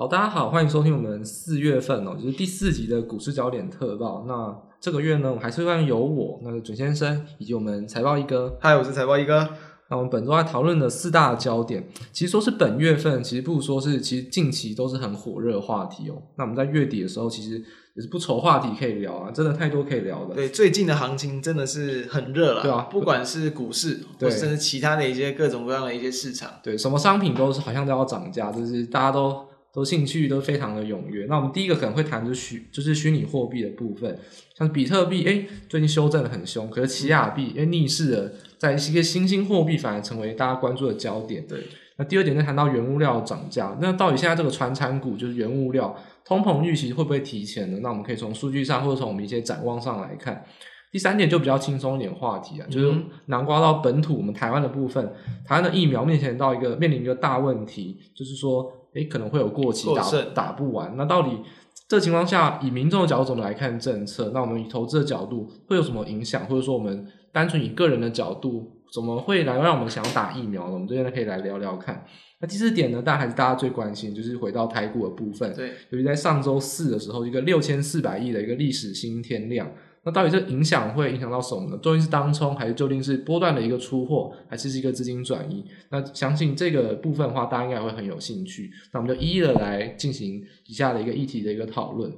好，大家好，欢迎收听我们四月份哦，就是第四集的股市焦点特报。那这个月呢，我们还是会有我那个准先生以及我们财报一哥。嗨，我是财报一哥。那我们本周来讨论的四大焦点，其实说是本月份，其实不如说是其实近期都是很火热的话题哦。那我们在月底的时候，其实也是不愁话题可以聊啊，真的太多可以聊的。对，最近的行情真的是很热了，对啊，不管是股市，对，甚至其他的一些各种各样的一些市场，对，什么商品都是好像都要涨价，就是大家都。都兴趣都非常的踊跃。那我们第一个可能会谈的虚，就是虚拟货币的部分，像比特币，诶，最近修正的很凶，可是奇亚币，诶，逆势的，在一些新兴货币反而成为大家关注的焦点。对，那第二点就谈到原物料涨价，那到底现在这个传产股就是原物料通膨预期会不会提前呢？那我们可以从数据上或者从我们一些展望上来看。第三点就比较轻松一点话题啊，就是南瓜到本土我们台湾的部分，台湾的疫苗面前到一个面临一个大问题，就是说。诶，可能会有过期打打不完。那到底这情况下，以民众的角度怎么来看政策？那我们以投资的角度会有什么影响？或者说，我们单纯以个人的角度，怎么会来让我们想要打疫苗呢？我们这边呢可以来聊聊看。那第四点呢，当然还是大家最关心，就是回到台股的部分。对，尤其在上周四的时候，一个六千四百亿的一个历史新天量。那到底这影响会影响到什么呢？究竟是当冲，还是究竟是波段的一个出货，还是是一个资金转移？那相信这个部分的话，大家应该会很有兴趣。那我们就一一的来进行以下的一个议题的一个讨论。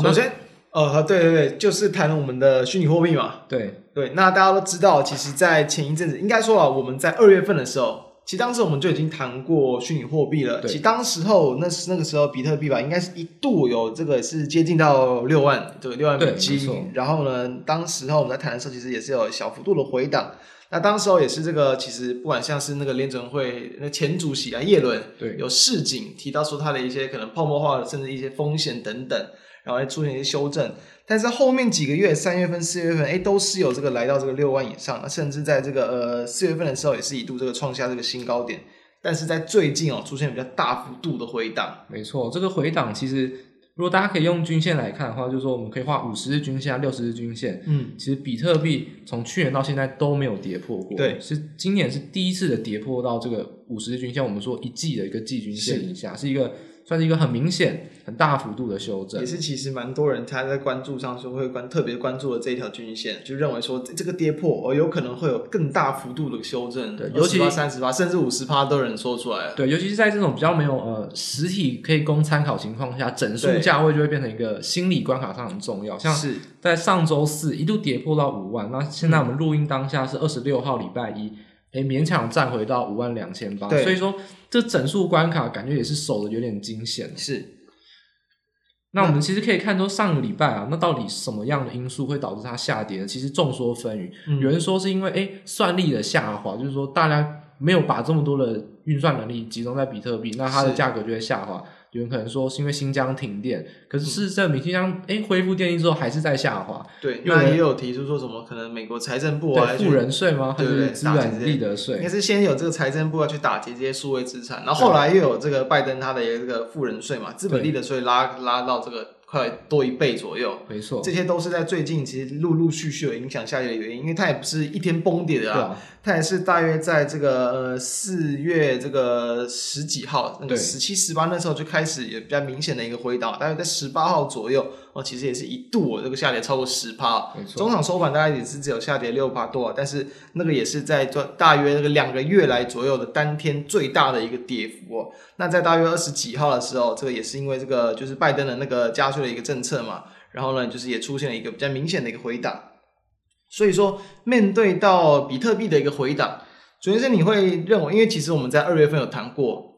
首先。呃，对对对，就是谈我们的虚拟货币嘛。对对，那大家都知道，其实，在前一阵子，应该说啊，我们在二月份的时候，其实当时我们就已经谈过虚拟货币了。对其实当时候，那是那个时候，比特币吧，应该是一度有这个是接近到六万，对，六万美金。然后呢，当时候我们在谈的时候，其实也是有小幅度的回档。那当时候也是这个，其实不管像是那个联准会那前主席啊，叶伦，对，有市井提到说他的一些可能泡沫化的，甚至一些风险等等。然后还出现一些修正，但是后面几个月，三月份、四月份，哎，都是有这个来到这个六万以上，甚至在这个呃四月份的时候，也是一度这个创下这个新高点。但是在最近哦，出现比较大幅度的回档。没错，这个回档其实，如果大家可以用均线来看的话，就是说我们可以画五十日均线、六十日均线。嗯，其实比特币从去年到现在都没有跌破过。对，是今年是第一次的跌破到这个五十日均线，我们说一季的一个季均线以下，是，是一个。算是一个很明显、很大幅度的修正，也是其实蛮多人他在关注上说会关特别关注的这一条均线，就认为说这个跌破哦，有可能会有更大幅度的修正，对，尤其三十八甚至五十趴都有人说出来了，对，尤其是在这种比较没有呃实体可以供参考情况下，整数价位就会变成一个心理关卡上很重要，像是在上周四一度跌破到五万，那现在我们录音当下是二十六号礼拜一。诶，勉强站回到五万两千八，所以说这整数关卡感觉也是守的有点惊险。是，那我们其实可以看出上个礼拜啊，那到底什么样的因素会导致它下跌呢？其实众说纷纭，嗯、有人说是因为诶算力的下滑，就是说大家没有把这么多的运算能力集中在比特币，那它的价格就会下滑。有人可能说是因为新疆停电，可是事实证明新疆诶恢复电力之后还是在下滑。对，那也有提出说什么可能美国财政部啊，富人税吗？对对对，资本利得税。应该是先有这个财政部要去打击这些数位资产，然后后来又有这个拜登他的这个富人税嘛，资本利得税拉拉到这个。快多一倍左右，没错，这些都是在最近其实陆陆续续有影响下跌的原因，因为它也不是一天崩跌的啊，啊。它也是大约在这个呃四月这个十几号，那个十七十八那时候就开始有比较明显的一个回档，大约在十八号左右。哦，其实也是一度哦，这个下跌超过十趴。中场收盘大概也是只有下跌六趴多，但是那个也是在做大约那个两个月来左右的单天最大的一个跌幅哦。那在大约二十几号的时候，这个也是因为这个就是拜登的那个加税的一个政策嘛，然后呢，就是也出现了一个比较明显的一个回档。所以说，面对到比特币的一个回档，首先是你会认为，因为其实我们在二月份有谈过。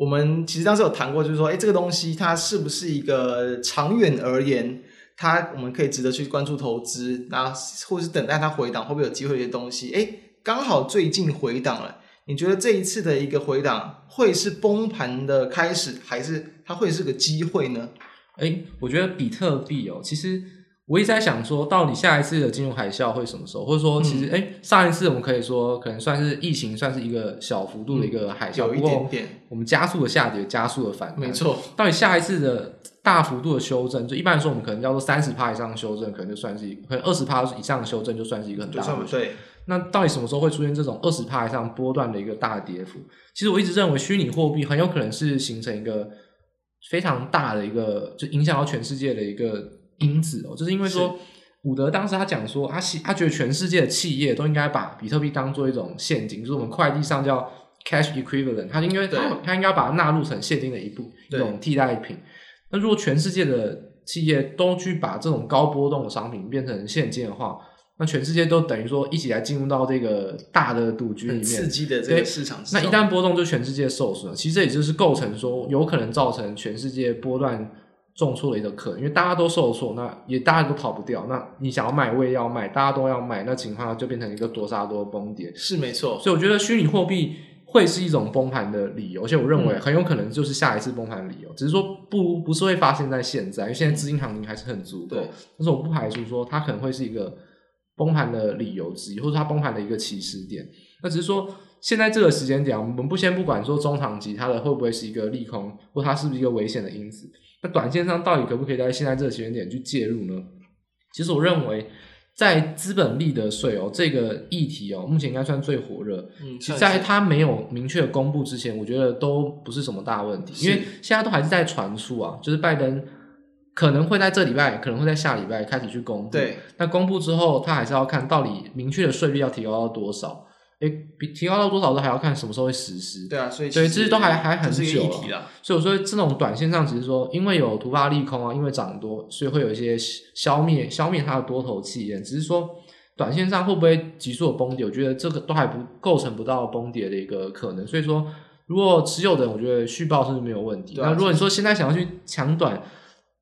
我们其实当时有谈过，就是说，哎，这个东西它是不是一个长远而言，它我们可以值得去关注投资，那或是等待它回档，会不会有机会的一些东西？哎，刚好最近回档了，你觉得这一次的一个回档会是崩盘的开始，还是它会是个机会呢？哎，我觉得比特币哦，其实。我一直在想说，到底下一次的金融海啸会什么时候？或者说，其实哎、上一次我们可以说，可能算是疫情，算是一个小幅度的一个海啸，有一点点。我们加速的下跌，加速的反弹，没错。到底下一次的大幅度的修正，就一般来说，我们可能叫做三十趴以上的修正，可能就算是可能二十趴以上的修正就算是一个很大的。对。那到底什么时候会出现这种二十趴以上波段的一个大跌幅？其实我一直认为，虚拟货币很有可能是形成一个非常大的一个，就影响到全世界的一个因子哦，就是因为说。伍德当时他讲说，他他觉得全世界的企业都应该把比特币当做一种现金，就是我们会计上叫 cash equivalent，他应该他他应该把它纳入成现金的一部一种替代品。那如果全世界的企业都去把这种高波动的商品变成现金的话，那全世界都等于说一起来进入到这个大的赌局里面，刺激的这个市场。那一旦波动，就全世界受损。其实这也就是构成说有可能造成全世界波段。重挫的一个课，因为大家都受挫，那也大家都跑不掉。那你想要卖，我也要卖，大家都要卖，那情况就变成一个多杀多崩跌。是没错，所以我觉得虚拟货币会是一种崩盘的理由，而且我认为很有可能就是下一次崩盘的理由。嗯、只是说不不是会发生在现在，因为现在资金行情还是很足够。对，但是我不排除说它可能会是一个崩盘的理由之一，或者它崩盘的一个起始点。那只是说现在这个时间点，我们不先不管说中长期它的会不会是一个利空，或它是不是一个危险的因子。那短线上到底可不可以在现在这个时间点去介入呢？其实我认为，在资本利得税哦这个议题哦，目前应该算最火热。嗯，其实在它没有明确的公布之前，我觉得都不是什么大问题，因为现在都还是在传出啊，就是拜登可能会在这礼拜，可能会在下礼拜开始去公布。对，那公布之后，他还是要看到底明确的税率要提高到多少。诶，比提高到多少都还要看什么时候会实施。对啊，所以其实都还还很久了。所以我说这种短线上，只是说因为有突发利空啊，因为涨多，所以会有一些消灭消灭它的多头气焰。只是说短线上会不会急速的崩跌，我觉得这个都还不构成不到崩跌的一个可能。所以说，如果持有的人，我觉得续报是没有问题。那如果你说现在想要去抢短，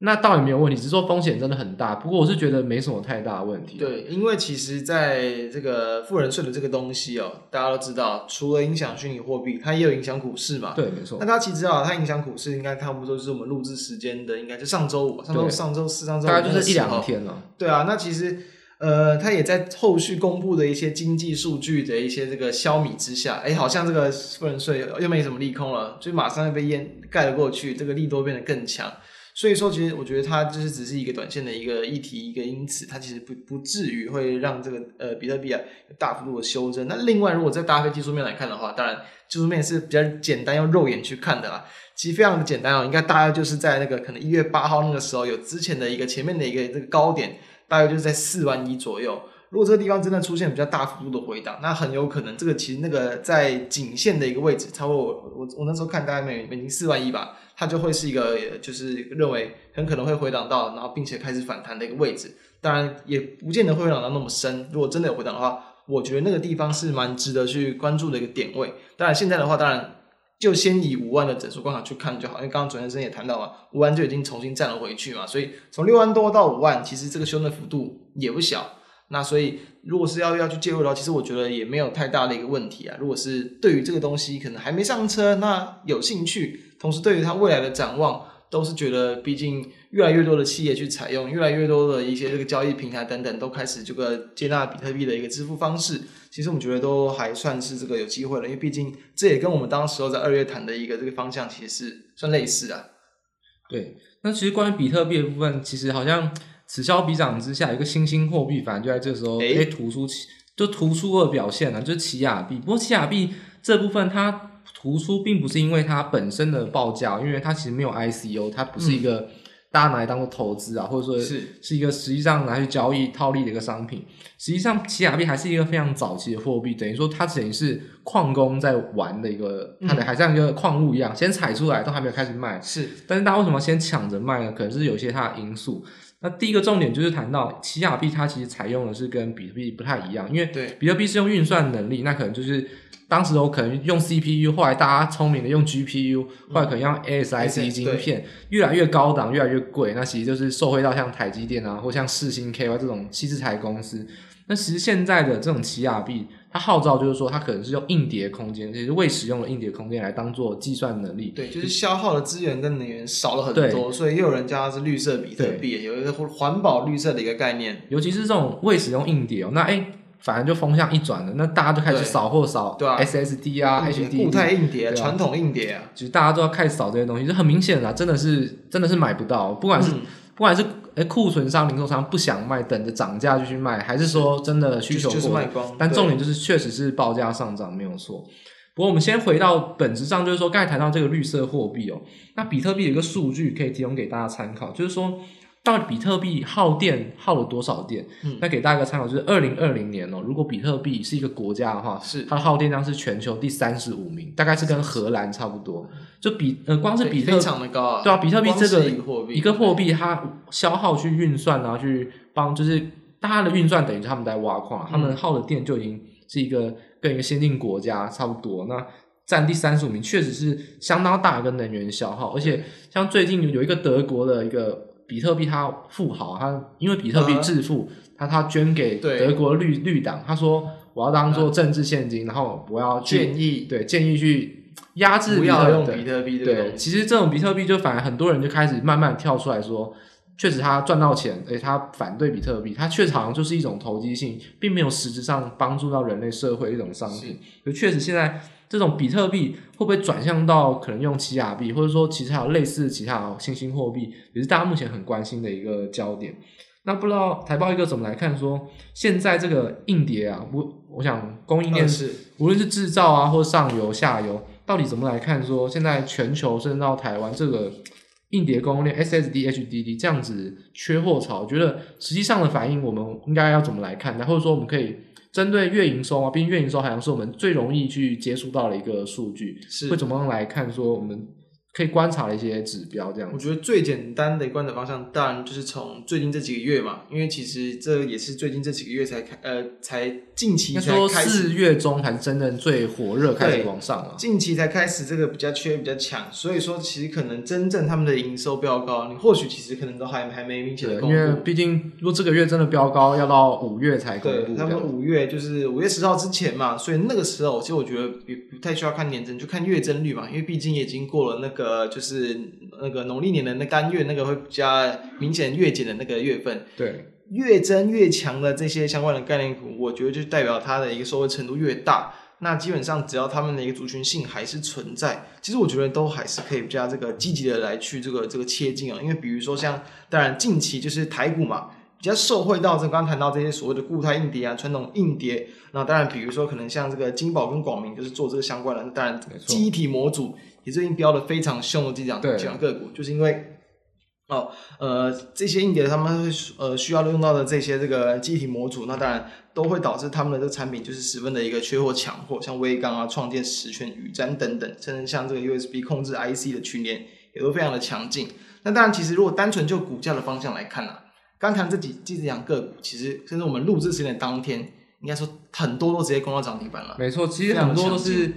那倒也没有问题，只是说风险真的很大。不过我是觉得没什么太大的问题。对，因为其实在这个富人税的这个东西哦，大家都知道，除了影响虚拟货币，它也有影响股市嘛。对，没错。那它其实啊，它影响股市，应该差不多就是我们录制时间的，应该就上周五、上周上周四、上周五，大概就是一两天了。对啊，那其实呃，它也在后续公布的一些经济数据的一些这个消弭之下，哎，好像这个富人税又没什么利空了，就马上又被淹盖了过去，这个利多变得更强。所以说，其实我觉得它就是只是一个短线的一个议题，一个因此，它其实不不至于会让这个呃比特币啊大幅度的修正。那另外，如果再搭配技术面来看的话，当然技术面是比较简单用肉眼去看的啦。其实非常的简单哦，应该大概就是在那个可能一月八号那个时候有之前的一个前面的一个这个高点，大概就是在四万一左右。如果这个地方真的出现比较大幅度的回档，那很有可能这个其实那个在颈线的一个位置，差不多我我我那时候看大概每每年四万一吧。它就会是一个，就是认为很可能会回档到，然后并且开始反弹的一个位置。当然，也不见得会回档到那么深。如果真的有回档的话，我觉得那个地方是蛮值得去关注的一个点位。当然，现在的话，当然就先以五万的整数关卡去看就好，因为刚刚主持人也谈到嘛，五万就已经重新站了回去嘛，所以从六万多到五万，其实这个修正幅度也不小。那所以，如果是要要去介入的话，其实我觉得也没有太大的一个问题啊。如果是对于这个东西可能还没上车，那有兴趣。同时，对于它未来的展望，都是觉得，毕竟越来越多的企业去采用，越来越多的一些这个交易平台等等，都开始这个接纳比特币的一个支付方式。其实我们觉得都还算是这个有机会了，因为毕竟这也跟我们当时候在二月谈的一个这个方向，其实是算类似啊。对，那其实关于比特币的部分，其实好像此消彼长之下，一个新兴货币，反正就在这时候可以突出，就突出的表现了，就是奇亚币。不过奇亚币这部分它。突出并不是因为它本身的报价，因为它其实没有 ICO，它不是一个大家拿来当做投资啊，或者说是是一个实际上拿去交易套利的一个商品。实际上，奇亚币还是一个非常早期的货币，等于说它等于是矿工在玩的一个，它的还像一个矿物一样，先采出来都还没有开始卖。是，但是大家为什么先抢着卖呢？可能是有些它的因素。那第一个重点就是谈到奇亚币，它其实采用的是跟比特币不太一样，因为对比特币是用运算能力，那可能就是。当时我可能用 CPU，后来大家聪明的用 GPU，后来可能用 ASIC 晶片，越来越高档，越来越贵。那其实就是受惠到像台积电啊，或像世星 KY 这种矽智财公司。那其实现在的这种奇亚币，它号召就是说，它可能是用硬碟空间，就是未使用的硬碟空间来当做计算能力。对，就是消耗的资源跟能源少了很多，所以又有人叫它是绿色比特币，有一个环保绿色的一个概念。尤其是这种未使用硬碟哦，那哎。诶反正就风向一转了，那大家就开始扫货扫，SSD 啊，HDD 固态硬碟，传统硬碟啊，其实大家都要开始扫这些东西，就很明显啦，真的是真的是买不到，不管是、嗯、不管是诶库存商、零售商不想卖，等着涨价就去卖，还是说真的需求过、就是、卖光，但重点就是确实是报价上涨没有错。不过我们先回到本质上，就是说刚才谈到这个绿色货币哦，那比特币有一个数据可以提供给大家参考，就是说。到底比特币耗电耗了多少电？嗯，那给大家一个参考，就是二零二零年哦，如果比特币是一个国家的话，是它的耗电量是全球第三十五名，大概是跟荷兰差不多。就比呃，光是比特非常的高啊，对啊，比特币这个一个货币，它消耗去运算啊，去帮就是大家的运算等于他们在挖矿，他们耗的电就已经是一个跟一个先进国家差不多。那占第三十五名，确实是相当大的一个能源消耗，而且像最近有一个德国的一个。比特币他富豪，他因为比特币致富，他他捐给德国绿绿党，他说我要当做政治现金，然后我要建议对建议去压制不要用比特币。对，其实这种比特币就反而很多人就开始慢慢跳出来说，确实他赚到钱，而且他反对比特币，他确实好像就是一种投机性，并没有实质上帮助到人类社会的一种商品。就确实现在。这种比特币会不会转向到可能用奇亚币，或者说其他类似其他新兴货币，也是大家目前很关心的一个焦点。那不知道台报一个怎么来看说，说现在这个硬碟啊，我我想供应链是无论是制造啊，或上游下游，到底怎么来看说现在全球甚至到台湾这个硬碟供应链 SSD、HDD 这样子缺货潮，我觉得实际上的反应我们应该要怎么来看？或者说我们可以。针对月营收啊，毕竟月营收好像是我们最容易去接触到的一个数据，是会怎么样来看？说我们。可以观察的一些指标，这样我觉得最简单的观察方向，当然就是从最近这几个月嘛，因为其实这也是最近这几个月才开，呃，才近期才开始，四月中才是真正最火热，开始往上了。近期才开始这个比较缺比较强，所以说其实可能真正他们的营收飙高，你或许其实可能都还还没明显的公布。因为毕竟如果这个月真的飙高，要到五月才公布。对，他们五月就是五月十号之前嘛，所以那个时候其实我觉得也不太需要看年增，就看月增率嘛，因为毕竟也已经过了那个。呃，就是那个农历年的那干月，那个会比较明显月减的那个月份，对，越增越强的这些相关的概念股，我觉得就代表它的一个收益程度越大。那基本上只要他们的一个族群性还是存在，其实我觉得都还是可以加这个积极的来去这个这个切进啊。因为比如说像，当然近期就是台股嘛。比较受惠到这刚刚谈到这些所谓的固态硬碟啊，传统硬碟，那当然比如说可能像这个金宝跟广明就是做这个相关的，当然记忆体模组也最近飙的非常凶的这样这样个股，就是因为哦呃这些硬碟他们会呃需要用到的这些这个记忆体模组，那当然都会导致他们的这个产品就是十分的一个缺货抢货，像微刚啊、创建、十銓、宇瞻等等，甚至像这个 USB 控制 IC 的群联也都非常的强劲。那当然其实如果单纯就股价的方向来看呢、啊。刚谈这几这几样个股，其实甚至我们录制时间的当天，应该说很多都直接攻到涨停板了。没错，其实很多都是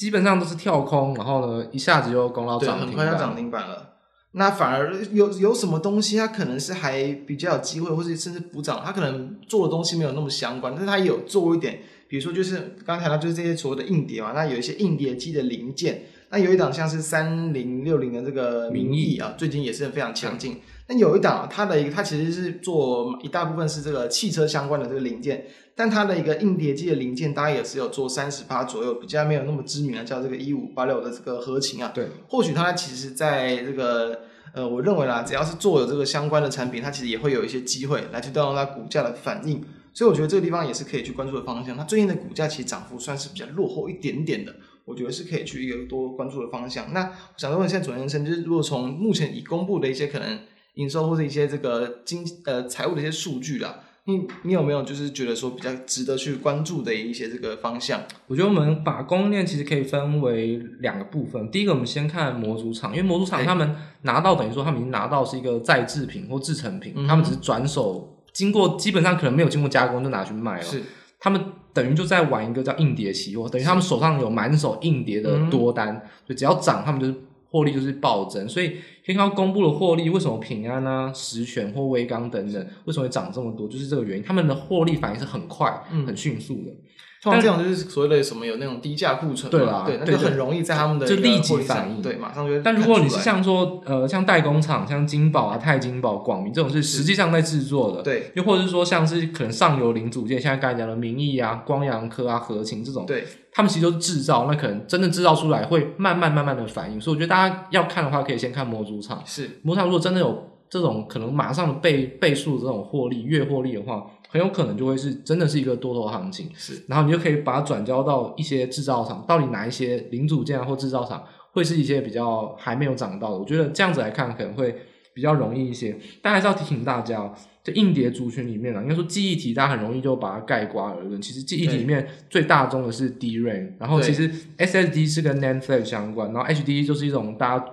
基本上都是跳空，然后呢一下子就攻到涨停板，很快就涨停板了。那反而有有什么东西，它可能是还比较有机会，或是甚至补涨，它可能做的东西没有那么相关，但是它有做一点，比如说就是刚才谈到就是这些所谓的硬碟嘛，那有一些硬碟机的零件，那有一档像是三零六零的这个名义啊，最近也是非常强劲。那有一档，它的一个，它其实是做一大部分是这个汽车相关的这个零件，但它的一个硬碟机的零件，大概也是有做三十趴左右，比较没有那么知名啊，叫这个一五八六的这个合勤啊。对，或许它其实在这个呃，我认为啦，只要是做有这个相关的产品，它其实也会有一些机会来去带动它股价的反应。所以我觉得这个地方也是可以去关注的方向。它最近的股价其实涨幅算是比较落后一点点的，我觉得是可以去一个多关注的方向。那我想问一下左先生，就是如果从目前已公布的一些可能。营收或者一些这个经呃财务的一些数据啦，你你有没有就是觉得说比较值得去关注的一些这个方向？我觉得我们把供应链其实可以分为两个部分。第一个，我们先看模组厂，因为模组厂他们拿到等于说他们已经拿到是一个再制品或制成品，嗯、他们只是转手经过基本上可能没有经过加工就拿去卖了。是，他们等于就在玩一个叫硬碟期货，等于他们手上有满手硬碟的多单，就、嗯、只要涨，他们就是。获利就是暴增，所以可以看到公布的获利，为什么平安啊、实权或威刚等等，为什么会涨这么多？就是这个原因，他们的获利反应是很快、很迅速的。嗯、通常这种就是所谓的什么有那种低价库存，对啦，对，那就很容易在他们的就立即反应，对，马上就。但如果你是像说呃像代工厂，像金宝啊、钛金宝、广明这种是实际上在制作的，对，又或者是说像是可能上游零组件，像刚才讲的明义啊、光阳科啊、合勤这种，对，他们其实都是制造，那可能真的制造出来会慢慢慢慢的反应，所以我觉得大家要看的话，可以先看模组厂，是模组厂如果真的有这种可能马上的倍倍数的这种获利、月获利的话。很有可能就会是真的是一个多头行情，是，然后你就可以把它转交到一些制造厂，到底哪一些零组件啊或制造厂会是一些比较还没有涨到的？我觉得这样子来看可能会比较容易一些。但还是要提醒大家，哦在硬碟族群里面啊，应该说记忆体大家很容易就把它概括而论。其实记忆体里面最大宗的是 DRAM，然后其实 SSD 是跟 NAND Flash 相关，然后 HDD 就是一种大家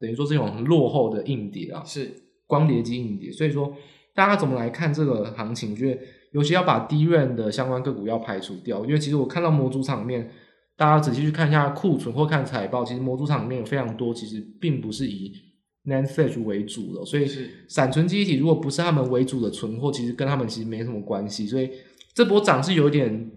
等于说是一种很落后的硬碟啊，是光碟机硬碟。所以说大家怎么来看这个行情？我觉得。尤其要把 DRAM 的相关个股要排除掉，因为其实我看到模组厂里面，大家仔细去看一下库存或看财报，其实模组厂里面有非常多，其实并不是以 NAND Flash 为主的，所以闪存记忆体如果不是他们为主的存货，其实跟他们其实没什么关系。所以这波涨是有点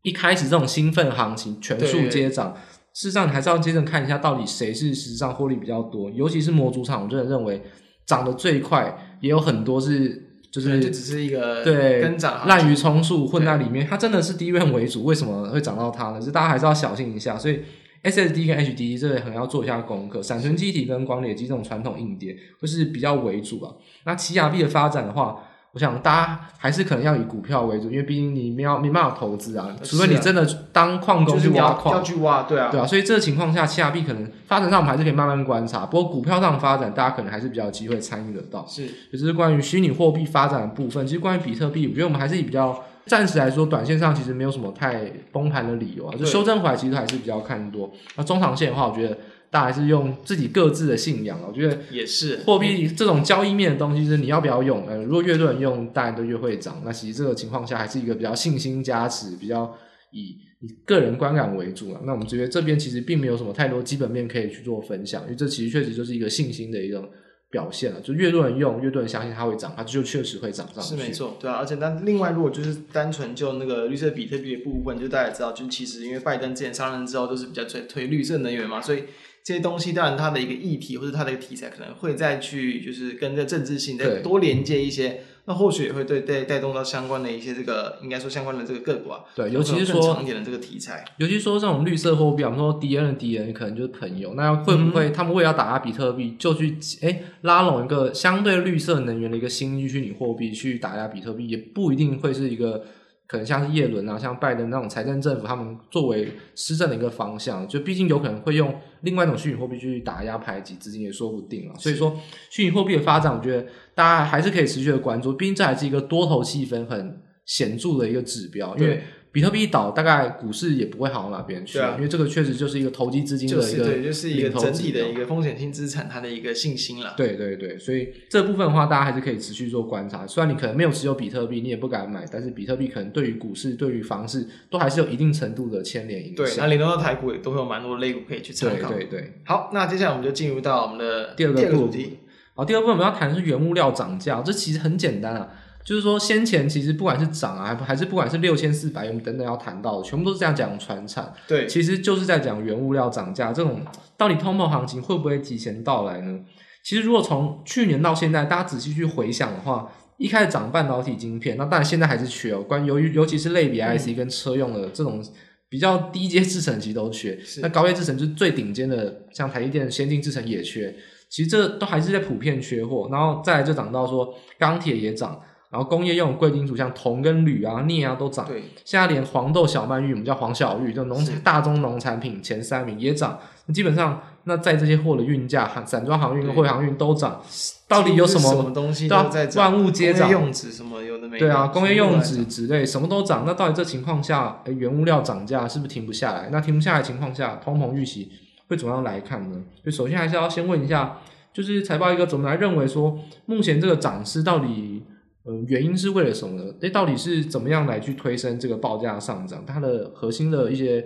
一开始这种兴奋行情，全数接涨，事实上你还是要接着看一下到底谁是实际上获利比较多，尤其是模组厂，我真的认为涨得最快，也有很多是。就是就只是一个对跟涨滥竽充数混在里面，它真的是 DRAM 为主，为什么会涨到它呢？是大家还是要小心一下。所以 SSD 跟 HDD 这个很要做一下功课，闪存机体跟光碟机这种传统硬碟会是比较为主啊。那奇亚币的发展的话。我想大家还是可能要以股票为主，因为毕竟你没有没办法投资啊，除非你真的当矿工去挖矿，就是、要去挖，对啊，对啊，所以这个情况下，奇亚币可能发展上我们还是可以慢慢观察。不过股票上发展，大家可能还是比较有机会参与得到。是，也就是关于虚拟货币发展的部分，其实关于比特币，我觉得我们还是以比较暂时来说，短线上其实没有什么太崩盘的理由啊，就修正回来其实还是比较看多。那中长线的话，我觉得。大家还是用自己各自的信仰，我觉得也是货币这种交易面的东西，是你要不要用？呃，如果越多人用，当然都越会涨。那其实这个情况下，还是一个比较信心加持，比较以以个人观感为主了。那我们觉得这边其实并没有什么太多基本面可以去做分享，因为这其实确实就是一个信心的一种表现了。就越多人用，越多人相信它会涨，它就确实会涨上去。是没错，对啊。而且那另外，如果就是单纯就那个绿色比特币的部分，就大家也知道，就其实因为拜登之前上任之后都是比较推推绿色能源嘛，所以。这些东西当然它的一个议题或者它的一个题材可能会再去就是跟这政治性再多连接一些，那或许也会对带带动到相关的一些这个应该说相关的这个个股啊。对，尤其是说长点的这个题材，尤其是说这种绿色货币，我们说敌人的敌人可能就是朋友，那会不会他们为了打压比特币，就去哎拉拢一个相对绿色能源的一个新虚拟货币去打压比特币，也不一定会是一个。可能像是叶伦啊，像拜登那种财政政府，他们作为施政的一个方向，就毕竟有可能会用另外一种虚拟货币去打压排挤资金，也说不定了。所以说，虚拟货币的发展，我觉得大家还是可以持续的关注，毕竟这还是一个多头气氛很显著的一个指标，因为。比特币一倒，大概股市也不会好到哪边去，啊，因为这个确实就是一个投机资金的一个，对，就是一个整体的一个风险性资产，它的一个信心了。对对对，所以这部分的话，大家还是可以持续做观察。虽然你可能没有持有比特币，你也不敢买，但是比特币可能对于股市、对于房市，都还是有一定程度的牵连影响。对，那联动到台股也都会有蛮多的类股可以去参考。对对对。好，那接下来我们就进入到我们的第二个主题。好，第二部分我们要谈的是原物料涨价，这其实很简单啊。就是说，先前其实不管是涨啊，还是不管是六千四百我们等等要谈到的，全部都是这样讲传产。对，其实就是在讲原物料涨价，这种到底通膨行情会不会提前到来呢？其实如果从去年到现在，大家仔细去回想的话，一开始涨半导体晶片，那当然现在还是缺哦。关于由于尤其是类比 IC 跟车用的这种比较低阶制程，其实都缺。那高阶制程就是最顶尖的，像台积电先进制程也缺。其实这都还是在普遍缺货，然后再来就涨到说钢铁也涨。然后工业用的贵金属像铜跟铝啊、镍啊都涨，对，现在连黄豆、小麦、玉，我们叫黄小玉，就农产大宗农产品前三名也涨。基本上，那在这些货的运价、散装航运跟货航运都涨。到底有什么？什么东西都在涨？万物皆涨。用纸什么有的没的？对啊，工业用纸纸类什么都涨。那到底这情况下，原物料涨价是不是停不下来？那停不下来的情况下，通膨预期会怎么样来看呢？就首先还是要先问一下，就是财报一哥怎么来认为说，目前这个涨势到底？嗯，原因是为了什么呢？诶，到底是怎么样来去推升这个报价上涨？它的核心的一些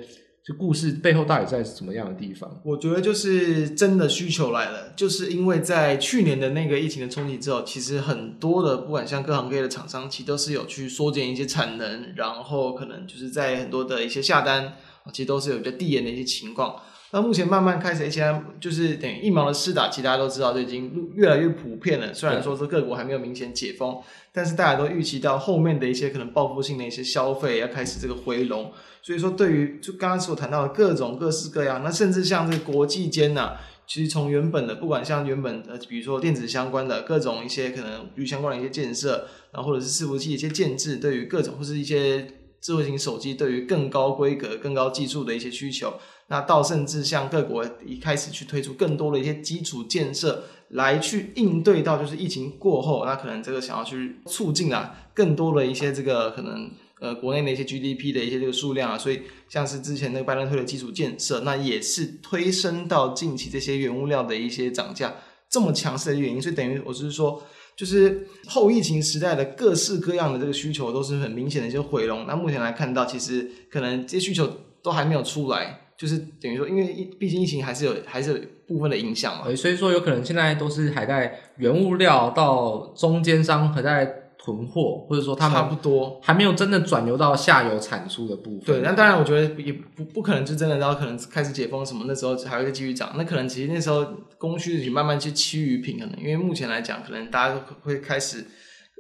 就故事背后到底在什么样的地方？我觉得就是真的需求来了，就是因为在去年的那个疫情的冲击之后，其实很多的不管像各行各业的厂商，其实都是有去缩减一些产能，然后可能就是在很多的一些下单，其实都是有一个递延的一些情况。那目前慢慢开始，一些就是等于疫苗的试打，其实大家都知道，就已经越来越普遍了。虽然说这各国还没有明显解封，但是大家都预期到后面的一些可能报复性的一些消费要开始这个回笼。所以说，对于就刚刚所谈到的各种各式各样，那甚至像这个国际间呐，其实从原本的不管像原本的，比如说电子相关的各种一些可能与相关的一些建设，然后或者是伺服器一些建制，对于各种或是一些智慧型手机，对于更高规格、更高技术的一些需求。那到甚至像各国一开始去推出更多的一些基础建设，来去应对到就是疫情过后，那可能这个想要去促进啊更多的一些这个可能呃国内的一些 GDP 的一些这个数量啊，所以像是之前那个拜登推的基础建设，那也是推升到近期这些原物料的一些涨价这么强势的原因。所以等于我是说，就是后疫情时代的各式各样的这个需求都是很明显的一些回笼。那目前来看到，其实可能这些需求都还没有出来。就是等于说，因为疫毕竟疫情还是有还是有部分的影响嘛，所以说有可能现在都是还在原物料到中间商还在囤货，或者说他们差不多还没有真的转流到下游产出的部分。对，那当然我觉得也不不可能就真的到可能开始解封什么那时候还会继续涨，那可能其实那时候供需已经慢慢去趋于平衡了，因为目前来讲，可能大家都会开始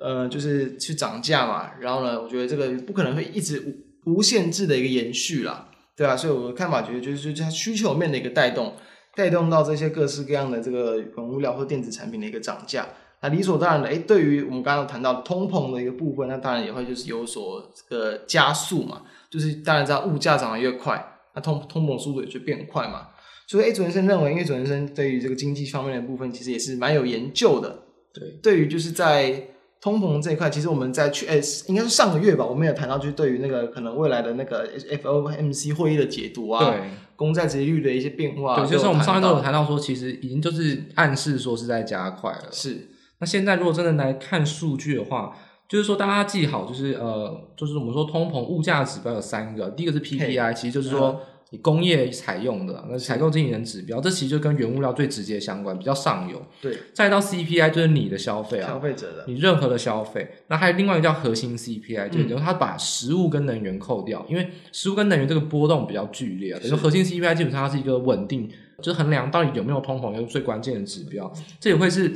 呃就是去涨价嘛，然后呢，我觉得这个不可能会一直无无限制的一个延续啦。对啊，所以我的看法觉得就是就它需求面的一个带动，带动到这些各式各样的这个原物料或电子产品的一个涨价。那理所当然的，诶，对于我们刚刚谈到通膨的一个部分，那当然也会就是有所这个加速嘛。就是当然知道物价涨得越快，那通通膨速度也就变快嘛。所以，诶，左先生认为，因为主任生对于这个经济方面的部分其实也是蛮有研究的。对，对于就是在。通膨这一块，其实我们在去诶、欸，应该是上个月吧，我们有谈到，就是对于那个可能未来的那个 FOMC 会议的解读啊，对，公债殖利率的一些变化，对，就是我们上面都有谈到说，其实已经就是暗示说是在加快了。是，那现在如果真的来看数据的话，就是说大家记好，就是呃，就是我们说通膨物价指标有三个，第一个是 PPI，其实就是说。嗯你工业采用的那采购经理人指标，这其实就跟原物料最直接相关，比较上游。对，再到 CPI 就是你的消费啊，消费者的，你任何的消费。那还有另外一个叫核心 CPI，就是它把食物跟能源扣掉，因为食物跟能源这个波动比较剧烈啊。等于核心 CPI 基本上它是一个稳定，就是衡量到底有没有通膨一个最关键的指标。这也会是。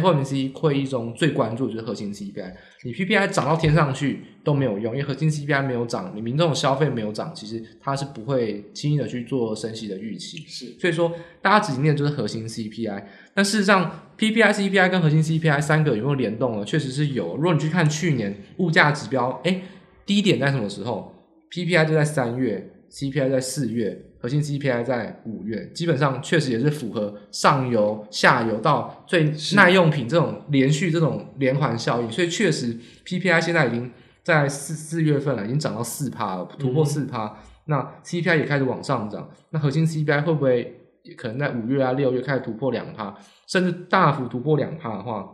FOMC 会议中最关注的就是核心 CPI，你 PPI 涨到天上去都没有用，因为核心 CPI 没有涨，你民众消费没有涨，其实它是不会轻易的去做升息的预期。是，所以说大家只听的就是核心 CPI，但事实上 PPI、CPI 跟核心 CPI 三个有没有联动呢？确实是有。如果你去看去年物价指标，哎，低点在什么时候？PPI 就在三月，CPI 在四月。核心 CPI 在五月，基本上确实也是符合上游、下游到最耐用品这种连续这种连环效应，所以确实 PPI 现在已经在四四月份了，已经涨到四趴了，突破四趴。嗯、那 CPI 也开始往上涨，那核心 CPI 会不会可能在五月啊、六月开始突破两趴，甚至大幅突破两趴的话，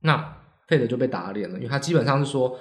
那 Fed 就被打脸了，因为它基本上是说。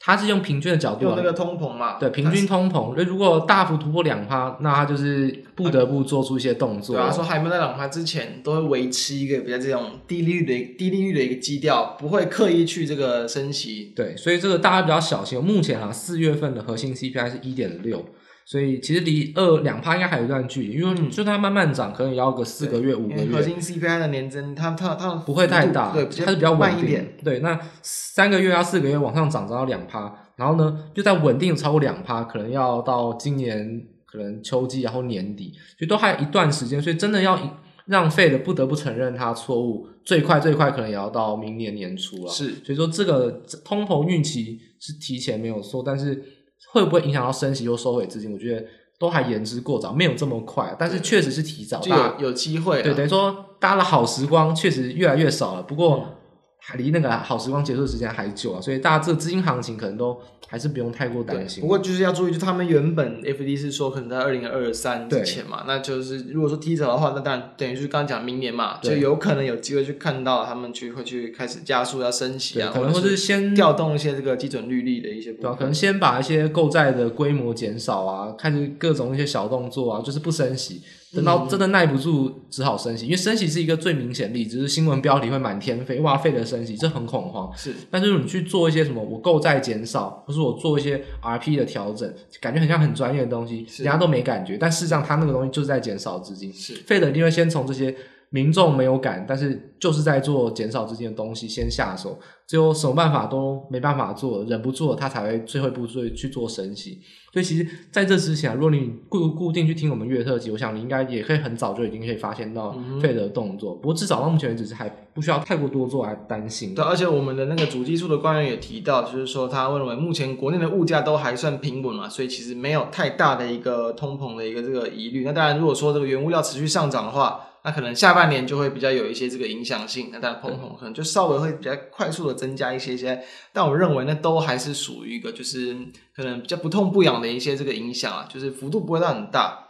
它是用平均的角度，用那个通膨嘛？对，平均通膨。那如果大幅突破两趴，那它就是不得不做出一些动作。对啊，说还没在两趴之前，都会维持一个比较这种低利率的低利率的一个基调，不会刻意去这个升息。对，所以这个大家比较小心。目前啊，四月份的核心 CPI 是一点六。所以其实离二两趴应该还有一段距离，因为你就它慢慢涨，可能也要个四个月、五个月。核心 CPI 的年增，它它它不会太大，对，它是比较稳定。一点。对，那三个月啊、四个月往上涨，涨到两趴，然后呢，就在稳定超过两趴，可能要到今年可能秋季然后年底，就都还有一段时间。所以真的要让费的不得不承认它错误，最快最快可能也要到明年年初了。是，所以说这个通膨预期是提前没有错，但是会不会影响到升息又收回资金？我觉得。都还言之过早，没有这么快，但是确实是提早，就有有机会。对，等于说大家的好时光确实越来越少了。不过还离那个好时光结束的时间还久啊，所以大家这个资金行情可能都还是不用太过担心。不过就是要注意，就他们原本 FED 是说可能在二零二三之前嘛，那就是如果说提早的话，那当然等于就是刚刚讲明年嘛，就有可能有机会去看到他们去会去开始加速要升息啊，可能会是先调动一些这个基准利率的一些部分，对啊，可能先把一些购债的规模减少啊，开始各种一些小动作啊，就是不升息。等到真的耐不住，只好升息，因为升息是一个最明显例子，就是新闻标题会满天飞，哇，费了升息，这很恐慌。是，但是你去做一些什么，我购债减少，或是我做一些 RP 的调整，感觉很像很专业的东西，人家都没感觉，但事实上他那个东西就是在减少资金。是，费的一定会先从这些民众没有感，但是就是在做减少资金的东西先下手，最后什么办法都没办法做，忍不住了，他才会最后一步去去做升息。所以其实在这之前啊，如果你固固定去听我们月特辑，我想你应该也可以很早就已经可以发现到费德的动作。嗯、不过至少到目前为止是还不需要太过多做来担心。对，而且我们的那个主计处的官员也提到，就是说他认为目前国内的物价都还算平稳嘛，所以其实没有太大的一个通膨的一个这个疑虑。那当然，如果说这个原物料持续上涨的话，那可能下半年就会比较有一些这个影响性。那大家碰碰可能就稍微会比较快速的增加一些些。但我认为那都还是属于一个就是。可能比较不痛不痒的一些这个影响啊，就是幅度不会到很大。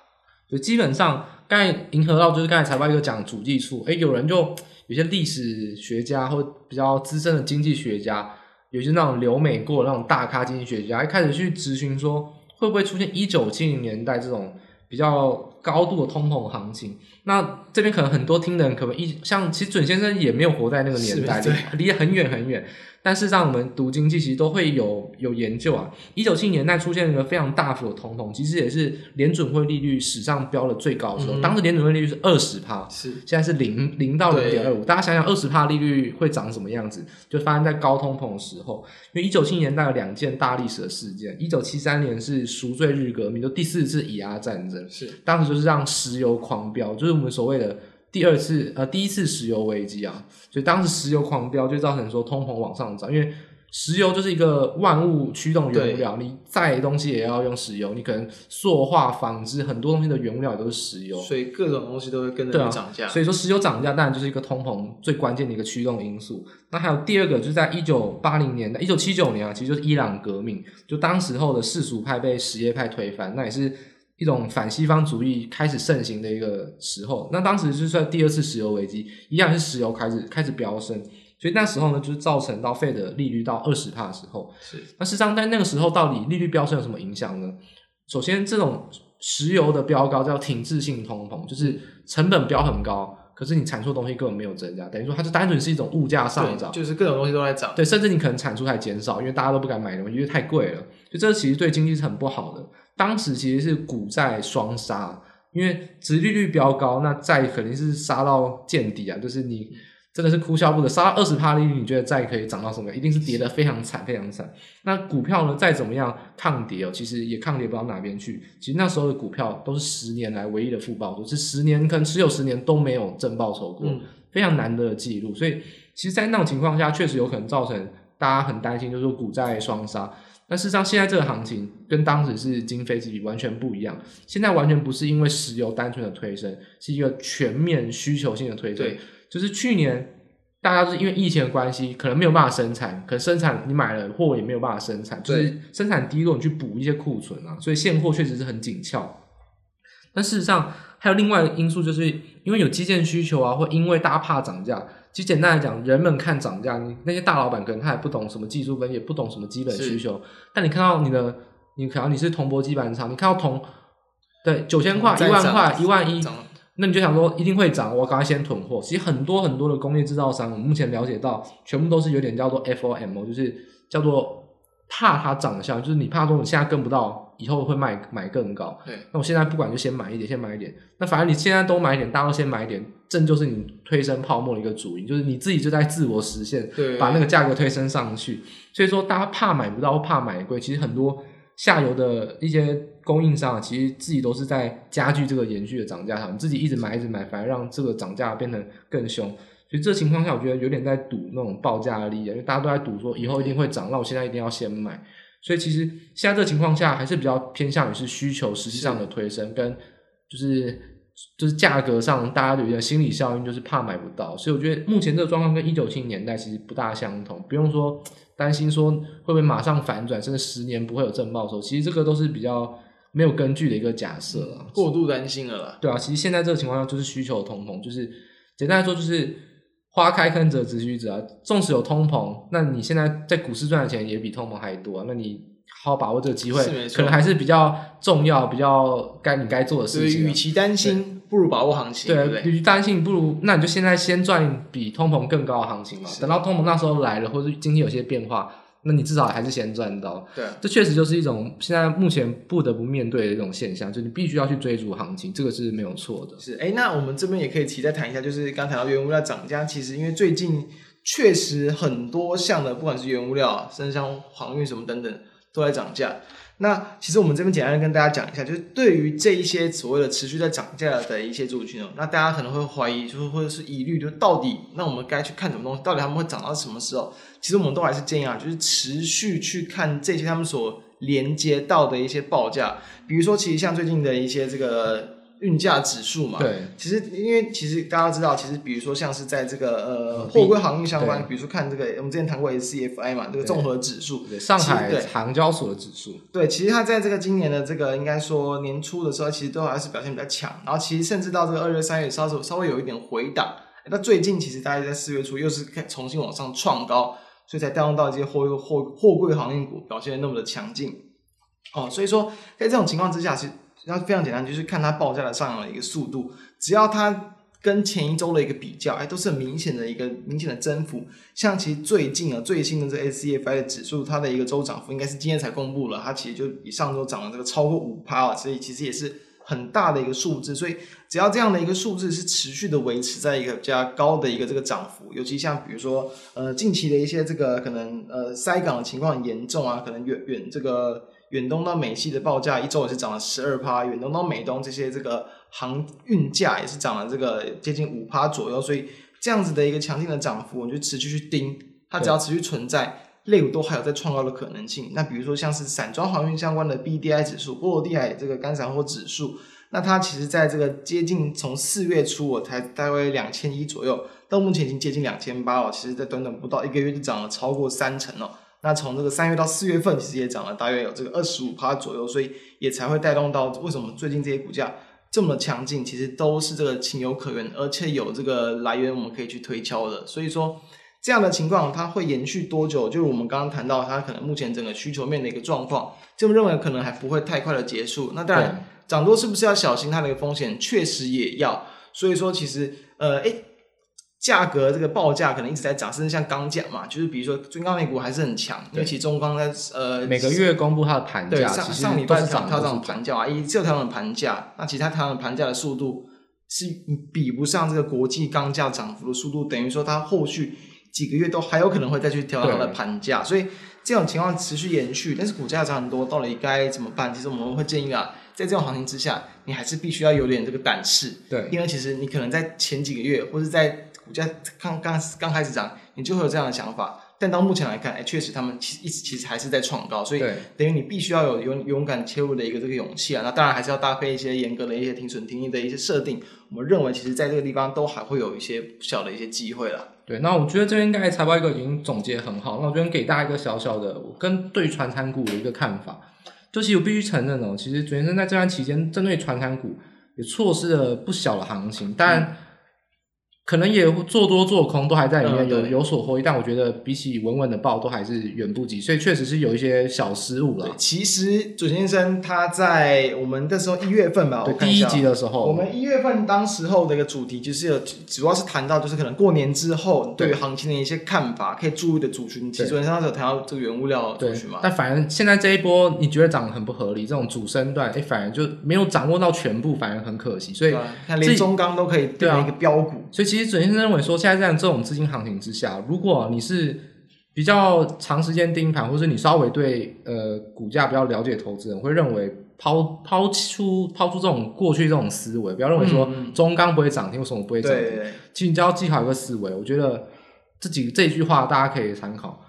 就基本上刚才迎合到，就是刚才财报又讲主计处，诶，有人就有些历史学家或比较资深的经济学家，有些那种留美过那种大咖经济学家，一开始去咨询说，会不会出现一九七零年代这种比较高度的通膨行情？那这边可能很多听的人可能一像，其实准先生也没有活在那个年代里，离很远很远。但事实上，我们读经济其实都会有有研究啊。一九七零年代出现一个非常大幅的通膨，其实也是联准会利率史上飙的最高的时候。嗯、当时联准会利率是二十帕，是现在是零零到零点二五。大家想想，二十帕利率会长什么样子？就发生在高通膨的时候。因为一九七零年代有两件大历史的事件。一九七三年是赎罪日革命，就第四次以阿战争，是当时就是让石油狂飙，就是我们所谓的。第二次呃，第一次石油危机啊，所以当时石油狂飙，就造成说通膨往上涨，因为石油就是一个万物驱动原物料，你再东西也要用石油，你可能塑化、纺织很多东西的原物料也都是石油，所以各种东西都会跟着涨价。所以说石油涨价当然就是一个通膨最关键的一个驱动因素。那还有第二个就是在一九八零年代，一九七九年啊，其实就是伊朗革命，就当时候的世俗派被什叶派推翻，那也是。一种反西方主义开始盛行的一个时候，那当时就是在第二次石油危机，一样是石油开始开始飙升，所以那时候呢，就是造成到费的利率到二十帕的时候。是，那事实上在那个时候，到底利率飙升有什么影响呢？首先，这种石油的飙高叫停滞性通膨，就是成本飙很高，可是你产出的东西根本没有增加，等于说它就单纯是一种物价上涨，就是各种东西都在涨。对，甚至你可能产出还减少，因为大家都不敢买东西，因为太贵了。所以这其实对经济是很不好的。当时其实是股债双杀，因为殖利率飙高，那债肯定是杀到见底啊！就是你真的是哭笑不得，杀到二十趴利率，你觉得债可以涨到什么？一定是跌得非常惨，非常惨。那股票呢，再怎么样抗跌哦，其实也抗跌不到哪边去。其实那时候的股票都是十年来唯一的负报酬，是十年可能持有十年都没有正报酬过，嗯、非常难得的记录。所以，其实，在那种情况下，确实有可能造成大家很担心，就是说股债双杀。但事实上，现在这个行情跟当时是今非昔比，完全不一样。现在完全不是因为石油单纯的推升，是一个全面需求性的推升。对，就是去年大家是因为疫情的关系，可能没有办法生产，可能生产你买了货也没有办法生产，就是生产低落，你去补一些库存啊，所以现货确实是很紧俏。但事实上，还有另外一个因素，就是因为有基建需求啊，或因为大家怕涨价。其实简单来讲，人们看涨价，你那些大老板可能他也不懂什么技术分析，也不懂什么基本需求。但你看到你的，你可能你是铜箔基板厂，你看到铜，对九千块、一万块、一万一，那你就想说一定会涨，我赶快先囤货。其实很多很多的工业制造商，我目前了解到，全部都是有点叫做 FOMO，就是叫做怕它涨价，就是你怕说你现在跟不到。以后会卖买更高，对。那我现在不管就先买一点，先买一点。那反正你现在都买一点，大家都先买一点，这就是你推升泡沫的一个主因，就是你自己就在自我实现，对，把那个价格推升上去。所以说，大家怕买不到怕买贵，其实很多下游的一些供应商，其实自己都是在加剧这个延续的涨价，他们自己一直买一直买，反而让这个涨价变得更凶。所以这情况下，我觉得有点在赌那种报价的力，因为大家都在赌说以后一定会涨，那我现在一定要先买。所以其实现在这个情况下还是比较偏向于是需求实际上的推升，跟就是就是价格上大家有一点心理效应，就是怕买不到，所以我觉得目前这个状况跟一九七零年代其实不大相同，不用说担心说会不会马上反转，甚至十年不会有正报酬，其实这个都是比较没有根据的一个假设了，过度担心了啦。对啊，其实现在这个情况下就是需求通膨，就是简单来说就是花开坑者直须折啊，纵使有通膨，那你现在在股市赚的钱也比通膨还多啊，那你。好好把握这个机会，可能还是比较重要，比较该你该做的事情。与其担心，不如把握行情。对，与其担心，不如那你就现在先赚比通膨更高的行情嘛。等到通膨那时候来了，或者经济有些变化，那你至少还是先赚到。对，这确实就是一种现在目前不得不面对的一种现象，就你必须要去追逐行情，这个是没有错的。是，哎，那我们这边也可以提再谈一下，就是刚谈到原物料涨价，其实因为最近确实很多项的，不管是原物料、甚至像航运什么等等，都在涨价。那其实我们这边简单的跟大家讲一下，就是对于这一些所谓的持续在涨价的一些族群哦，那大家可能会怀疑，就是或者是疑虑，就到底那我们该去看什么东西？到底他们会涨到什么时候？其实我们都还是建议啊，就是持续去看这些他们所连接到的一些报价，比如说其实像最近的一些这个。运价指数嘛，对，其实因为其实大家知道，其实比如说像是在这个呃货柜航运相关，比如说看这个我们之前谈过 SCFI 嘛，这个综合指数，上海航交所的指数，对，其实它在这个今年的这个应该说年初的时候，其实都还是表现比较强，然后其实甚至到这个二月三月稍微稍微有一点回档，那最近其实大概在四月初又是重新往上创高，所以才带动到这些货货货柜航运股表现的那么的强劲，哦，所以说在这种情况之下，其实。那非常简单，就是看它报价的上扬的一个速度，只要它跟前一周的一个比较，哎，都是很明显的一个明显的增幅。像其实最近啊，最新的这 SCFI 的指数，它的一个周涨幅应该是今天才公布了，它其实就比上周涨了这个超过五趴了，所以其实也是很大的一个数字。所以只要这样的一个数字是持续的维持在一个比较高的一个这个涨幅，尤其像比如说呃近期的一些这个可能呃塞港的情况很严重啊，可能远远这个。远东到美西的报价一周也是涨了十二趴，远东到美东这些这个航运价也是涨了这个接近五趴左右，所以这样子的一个强劲的涨幅，我们就持续去盯它，只要持续存在，类股都还有在创高的可能性。那比如说像是散装航运相关的 BDI 指数，波罗的海这个干散货指数，那它其实在这个接近从四月初我才大概两千一左右，到目前已经接近两千八了，其实在短短不到一个月就涨了超过三成了。那从这个三月到四月份，其实也涨了大约有这个二十五趴左右，所以也才会带动到为什么最近这些股价这么强劲，其实都是这个情有可原，而且有这个来源我们可以去推敲的。所以说这样的情况它会延续多久？就是我们刚刚谈到它可能目前整个需求面的一个状况，这么认为可能还不会太快的结束。那当然涨多是不是要小心它的一个风险？确实也要。所以说其实呃，诶。价格这个报价可能一直在涨，甚至像钢价嘛，就是比如说中钢那股还是很强，尤其中钢在呃每个月公布它的盘价，对上上礼拜涨它这种盘价啊，一这条的盘价，那其他它的盘价的速度是比不上这个国际钢价涨幅的速度，等于说它后续几个月都还有可能会再去调它的盘价，所以这种情况持续延续，但是股价涨很多，到底该怎么办？其实我们会建议啊，在这种行情之下，你还是必须要有点这个胆识，对，因为其实你可能在前几个月或者在股价刚刚刚开始涨，你就会有这样的想法。但到目前来看，哎，确实他们其实一直其实还是在创高，所以等于你必须要有勇勇敢切入的一个这个勇气啊。那当然还是要搭配一些严格的一些停损停利的一些设定。我们认为，其实在这个地方都还会有一些小的一些机会了。对，那我觉得这边刚才财报一个已经总结很好。那我这边给大家一个小小的我跟对传产股的一个看法，就是我必须承认哦，其实准先生在这段期间针对传产股也错失了不小的行情，但。嗯可能也做多做空都还在里面有有所获益，但我觉得比起稳稳的报都还是远不及，所以确实是有一些小失误了。其实准先生他在我们那时候一月份吧，对，第一集的时候，我们一月份当时候的一个主题就是有主要是谈到就是可能过年之后对于行情的一些看法，可以注意的族群。其实准先生那时候谈到这个原物料族群嘛，但反正现在这一波你觉得涨得很不合理，这种主升段哎，反而就没有掌握到全部，反而很可惜。所以看连中钢都可以变成一个标股，所以其实。其实准先生认为说，现在这样这种资金行情之下，如果你是比较长时间盯盘，或者你稍微对呃股价比较了解投资人，会认为抛 抛出抛出这种过去这种思维，不要认为说中钢不会涨停，为什么不会涨停？对对对，其实你就要记好一个思维，我觉得这几这句话大家可以参考。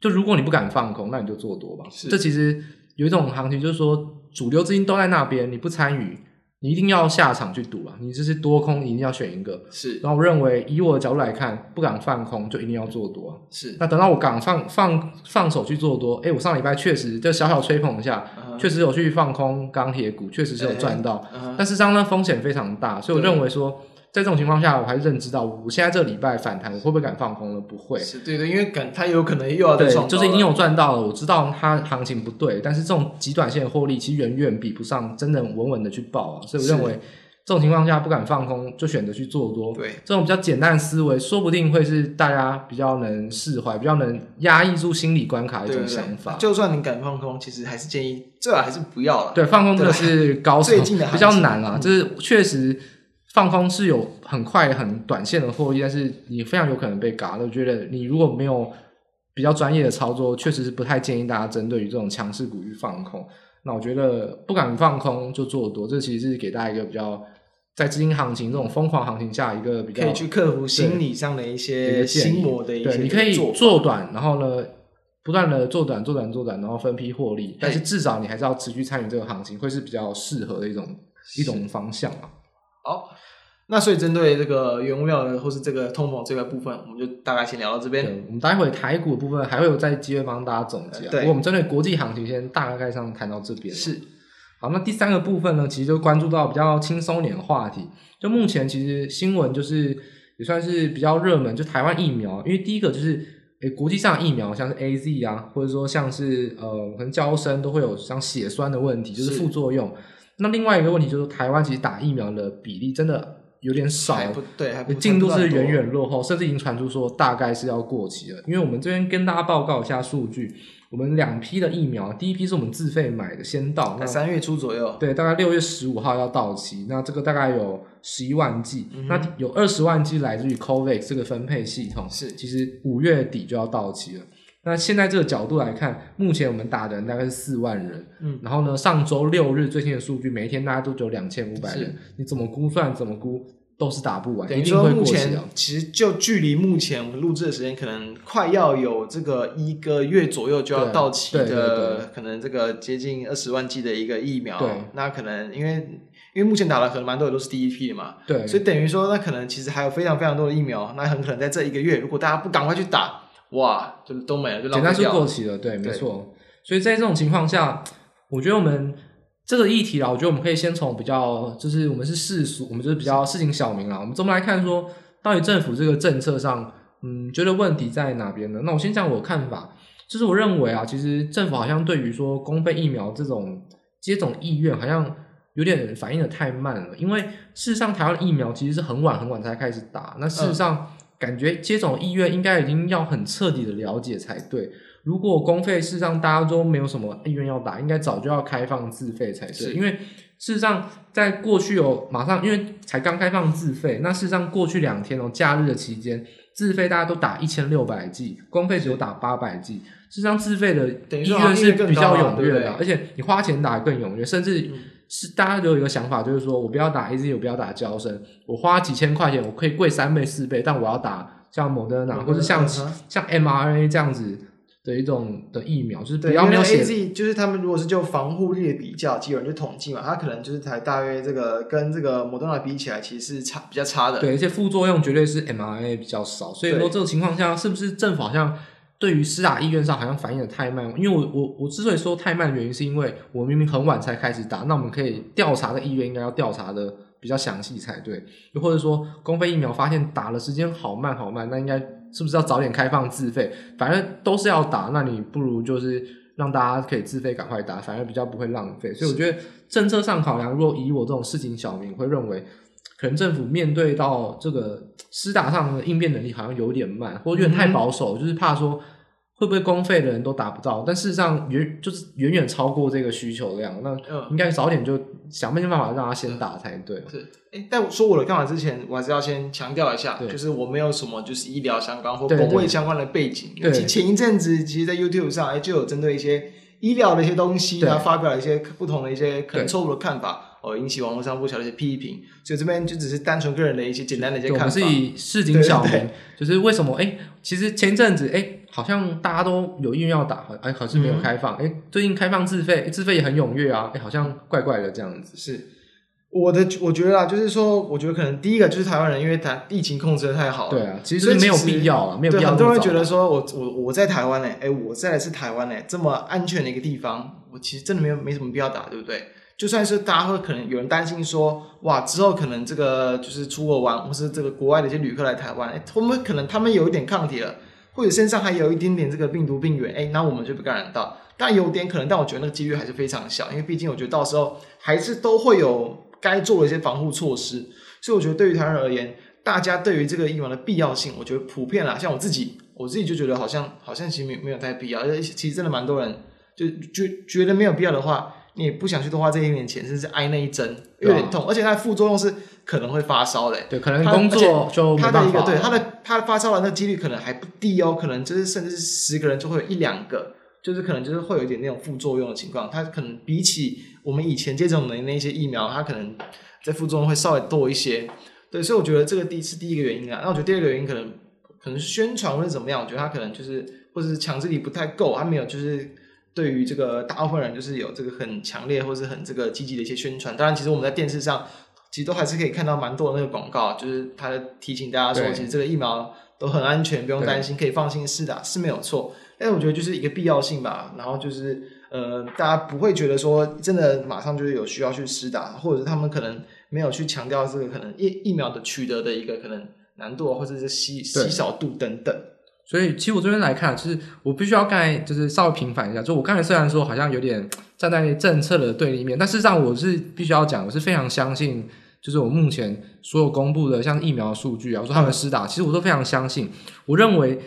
就如果你不敢放空，那你就做多吧。这其实有一种行情，就是说主流资金都在那边，你不参与。你一定要下场去赌啊！你这是多空，一定要选一个。是。然后我认为，以我的角度来看，不敢放空，就一定要做多啊。是。那等到我敢放放放手去做多，哎，我上礼拜确实就小小吹捧一下，uh -huh. 确实有去放空钢铁股，确实是有赚到。Uh -huh. 但是这样呢，风险非常大，所以我认为说。在这种情况下，我还是认知到，我现在这个礼拜反弹，我会不会敢放空了？不会。是对对，因为敢，它有可能又要再对，就是已经有赚到了。我知道它行情不对，但是这种极短线的获利，其实远远比不上真的稳稳的去报啊。所以我认为，这种情况下不敢放空，就选择去做多。对，这种比较简单的思维，说不定会是大家比较能释怀、比较能压抑住心理关卡的一种想法。就算你敢放空，其实还是建议最好还是不要了。对，放空这个是高手，最近的比较难啊，就是确实。放空是有很快很短线的获利，但是你非常有可能被嘎。我觉得你如果没有比较专业的操作，确实是不太建议大家针对于这种强势股去放空。那我觉得不敢放空就做多，这其实是给大家一个比较在资金行情这种疯狂行情下一个比较可以去克服心理上的一些心魔的一些。对，你可以做短，然后呢不断的做短、做短、做短，然后分批获利。但是至少你还是要持续参与这个行情，会是比较适合的一种一种方向啊。好。那所以针对这个原物料的或是这个通膨这个部分，我们就大概先聊到这边。我们待会台股的部分还会有在机会帮大家总结。对，我们针对国际行情先大概上谈到这边。是。好，那第三个部分呢，其实就关注到比较轻松点的话题。就目前其实新闻就是也算是比较热门，就台湾疫苗，因为第一个就是诶国际上疫苗像是 AZ 啊，或者说像是呃可能娇生都会有像血栓的问题，就是副作用。那另外一个问题就是台湾其实打疫苗的比例真的。有点少，不对，进度是远远落后，甚至已经传出说大概是要过期了。因为我们这边跟大家报告一下数据，我们两批的疫苗，第一批是我们自费买的，先到，那三月初左右，对，大概六月十五号要到期。那这个大概有十一万剂，嗯，那有二十万剂来自于 COVAX 这个分配系统，是其实五月底就要到期了。那现在这个角度来看，目前我们打的人大概是四万人，嗯，然后呢，上周六日最新的数据，每一天大家都只有两千五百人，你怎么估算怎么估都是打不完，等于说目前其实就距离目前我们录制的时间，可能快要有这个一个月左右就要到期的，可能这个接近二十万剂的一个疫苗，对，那可能因为因为目前打了可能蛮多的都是第一批的嘛，对，所以等于说那可能其实还有非常非常多的疫苗，那很可能在这一个月，如果大家不赶快去打。哇，就都没了，就简单是过期了，对，没错。所以在这种情况下，我觉得我们这个议题啊，我觉得我们可以先从比较，就是我们是世俗，我们就是比较市井小民啊，我们这么来看说，到底政府这个政策上，嗯，觉得问题在哪边呢？那我先讲我的看法，就是我认为啊，其实政府好像对于说公费疫苗这种接种意愿，好像有点反应的太慢了。因为事实上，台湾的疫苗其实是很晚很晚才开始打，那事实上。嗯感觉接种意愿应该已经要很彻底的了解才对。如果公费事实上大家都没有什么意愿要打，应该早就要开放自费才对。因为事实上在过去有马上，因为才刚开放自费，那事实上过去两天哦，假日的期间自费大家都打一千六百剂，公费只有打八百剂。事实上自费的意愿是比较踊跃的，而且你花钱打更踊跃，甚至。是大家都有一个想法，就是说我不要打 AZ，我不要打娇生，我花几千块钱，我可以贵三倍四倍，但我要打像莫德纳或者像、嗯、像 mRNA 这样子的一种的疫苗，就是比较没有写。AZ 就是他们如果是就防护力的比较，就有人就统计嘛，它可能就是才大约这个跟这个莫德纳比起来，其实是差比较差的。对，而且副作用绝对是 mRNA 比较少，所以说这种情况下，是不是政府好像？对于施打意愿上好像反应的太慢，因为我我我之所以说太慢的原因，是因为我明明很晚才开始打，那我们可以调查的意愿应该要调查的比较详细才对，又或者说公费疫苗发现打的时间好慢好慢，那应该是不是要早点开放自费？反正都是要打，那你不如就是让大家可以自费赶快打，反而比较不会浪费。所以我觉得政策上考量，如果以我这种市井小民会认为。可能政府面对到这个施打上的应变能力好像有点慢，或者有点太保守，嗯，就是怕说会不会公费的人都打不到，但事实上远就是远远超过这个需求量，那应该早点就想尽办法让他先打才对。是，哎，但我说我的看法之前，我还是要先强调一下，就是我没有什么就是医疗相关或公卫相关的背景。前一阵子其实，在 YouTube 上哎就有针对一些医疗的一些东西，然后发表了一些不同的一些可能错误的看法。哦，引起网络上不小的一些批评，所以这边就只是单纯个人的一些简单的一些看法。我们是以市井小民，就是为什么？哎，其实前阵子哎，好像大家都有意愿要打，哎，可是没有开放。哎、嗯，最近开放自费，自费也很踊跃啊，哎，好像怪怪的这样子。是，我的我觉得啊，就是说，我觉得可能第一个就是台湾人，因为台疫情控制的太好了，对啊，其实没有必要啊，没有必要。很多人觉得说我我我在台湾呢，哎，我在的是台湾呢，这么安全的一个地方，我其实真的没有没什么必要打，对不对？就算是大家会可能有人担心说，哇，之后可能这个就是出国玩，或是这个国外的一些旅客来台湾，哎，他们可能他们有一点抗体了，或者身上还有一点点这个病毒病原，哎，那我们就不感染到。但有点可能，但我觉得那个几率还是非常小，因为毕竟我觉得到时候还是都会有。该做的一些防护措施，所以我觉得对于台湾人而言，大家对于这个疫苗的必要性，我觉得普遍啦，像我自己，我自己就觉得好像好像其实没没有太必要，而且其实真的蛮多人就觉觉得没有必要的话，你也不想去多花这一点钱，甚至挨那一针有点痛，而且它的副作用是可能会发烧的、欸，对，可能工作就他的一个对他的他发烧的那几率可能还不低哦，可能就是甚至是十个人就会有一两个。就是可能就是会有一点那种副作用的情况，它可能比起我们以前接种的那些疫苗，它可能在副作用会稍微多一些。对，所以我觉得这个第是第一个原因啊。那我觉得第二个原因可能可能宣传或者怎么样，我觉得它可能就是或者是强制力不太够，它没有就是对于这个大部分人就是有这个很强烈或是很这个积极的一些宣传。当然，其实我们在电视上其实都还是可以看到蛮多的那个广告，就是他提醒大家说，其实这个疫苗都很安全，不用担心，可以放心施打是没有错。但我觉得就是一个必要性吧，然后就是呃，大家不会觉得说真的马上就是有需要去施打，或者是他们可能没有去强调这个可能疫疫苗的取得的一个可能难度，或者是稀稀少度等等。所以其实我这边来看，就是我必须要刚才就是稍微平反一下，就我刚才虽然说好像有点站在政策的对立面，但事实上我是必须要讲，我是非常相信，就是我目前所有公布的像疫苗数据啊，我说他们施打，其实我都非常相信，我认为。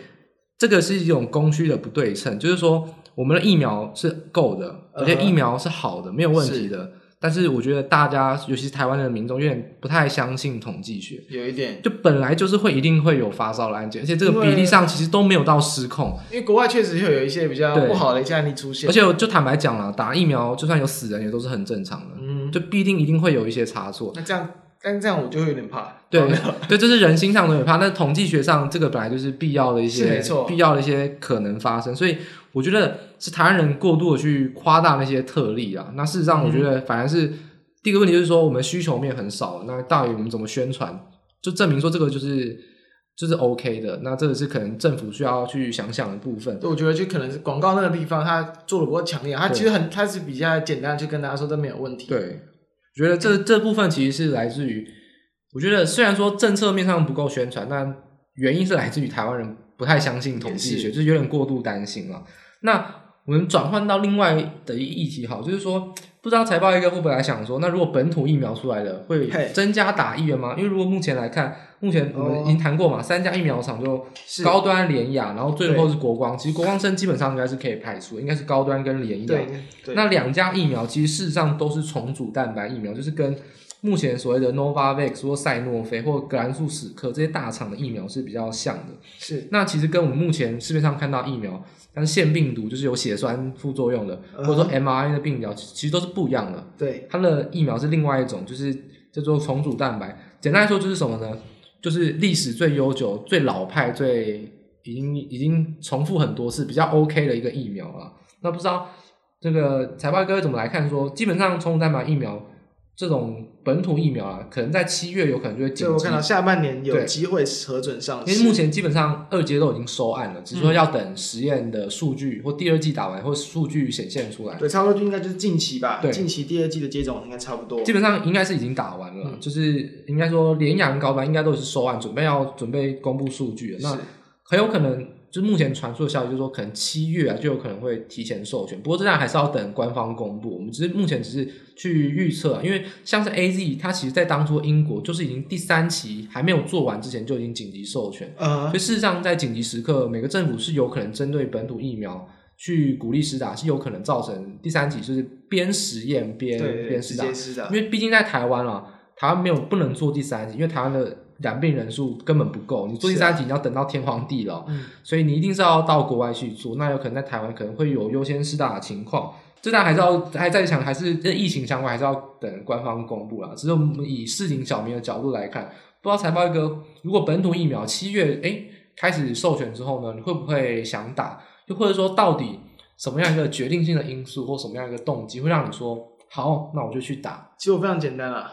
这个是一种供需的不对称，就是说我们的疫苗是够的，而且疫苗是好的，没有问题的。是。但是我觉得大家，尤其是台湾的民众，有点不太相信统计学。有一点，就本来就是会一定会有发烧的案件，而且这个比例上其实都没有到失控。因为国外确实会有一些比较不好的一些案例出现。而且就坦白讲了，打疫苗就算有死人，也都是很正常的。嗯，就必定一定会有一些差错。那这样。但这样我就会有点怕，对 对，这是人心上的有怕。那统计学上，这个本来就是必要的一些，没错必要的一些可能发生。所以我觉得是台湾人过度的去夸大那些特例啊。那事实上，我觉得反而是、嗯、第一个问题就是说，我们需求面很少。那大于我们怎么宣传，就证明说这个就是就是 OK 的。那这个是可能政府需要去想想的部分。我觉得就可能是广告那个地方，他做的不够强烈。他其实很，他是比较简单，去跟大家说都没有问题。对。我觉得这这部分其实是来自于，我觉得虽然说政策面上不够宣传，但原因是来自于台湾人不太相信统计学，就是有点过度担心了。那我们转换到另外的一议题，好，就是说，不知道财报一哥会不会来想说，那如果本土疫苗出来了，会增加打意愿吗？因为如果目前来看，目前我们已经谈过嘛，哦、三家疫苗厂就高端联亚，然后最后是国光。其实国光生基本上应该是可以排除，应该是高端跟联亚。那两家疫苗其实事实上都是重组蛋白疫苗，就是跟目前所谓的 Novavax 或赛诺菲或格兰素史克这些大厂的疫苗是比较像的。是。那其实跟我们目前市面上看到疫苗，但是腺病毒就是有血栓副作用的，或者说 mRNA 的病苗，其实都是不一样的。对。它的疫苗是另外一种，就是叫做重组蛋白。简单来说就是什么呢？就是历史最悠久、最老派、最已经已经重复很多次、比较 OK 的一个疫苗了。那不知道这个财报哥怎么来看说？说基本上重组蛋白疫苗这种本土疫苗啊，可能在七月有可能就会紧急。我看到下半年有机会核准上市。因为目前基本上二阶都已经收案了，只是说要等实验的数据或第二季打完或数据显现出来。对，差不多就应该就是近期吧。对，近期第二季的接种应该差不多。基本上应该是已经打完了，嗯、就是应该说联阳高端应该都是收案，准备要准备公布数据了。那很有可能。就是目前传出的消息，就是说可能七月啊就有可能会提前授权，不过这样还是要等官方公布。我们只是目前只是去预测，因为像是 AZ，它其实在当初英国就是已经第三期还没有做完之前就已经紧急授权。Uh-huh. 所以事实上在紧急时刻，每个政府是有可能针对本土疫苗去鼓励施打，是有可能造成第三期就是边实验边边施打。因为毕竟在台湾啊，台湾没有不能做第三期，因为台湾的。染病人数根本不够，你做第三期你要等到天荒地老，嗯，所以你一定是要到国外去做。那有可能在台湾可能会有优先施打的情况，这但还是要还在想，还是跟疫情相关，还是要等官方公布啦。只是我们以市井小民的角度来看，不知道财报一哥，如果本土疫苗七月诶开始授权之后呢，你会不会想打？又或者说，到底什么样一个决定性的因素或什么样一个动机会让你说好，那我就去打？其实我非常简单啊。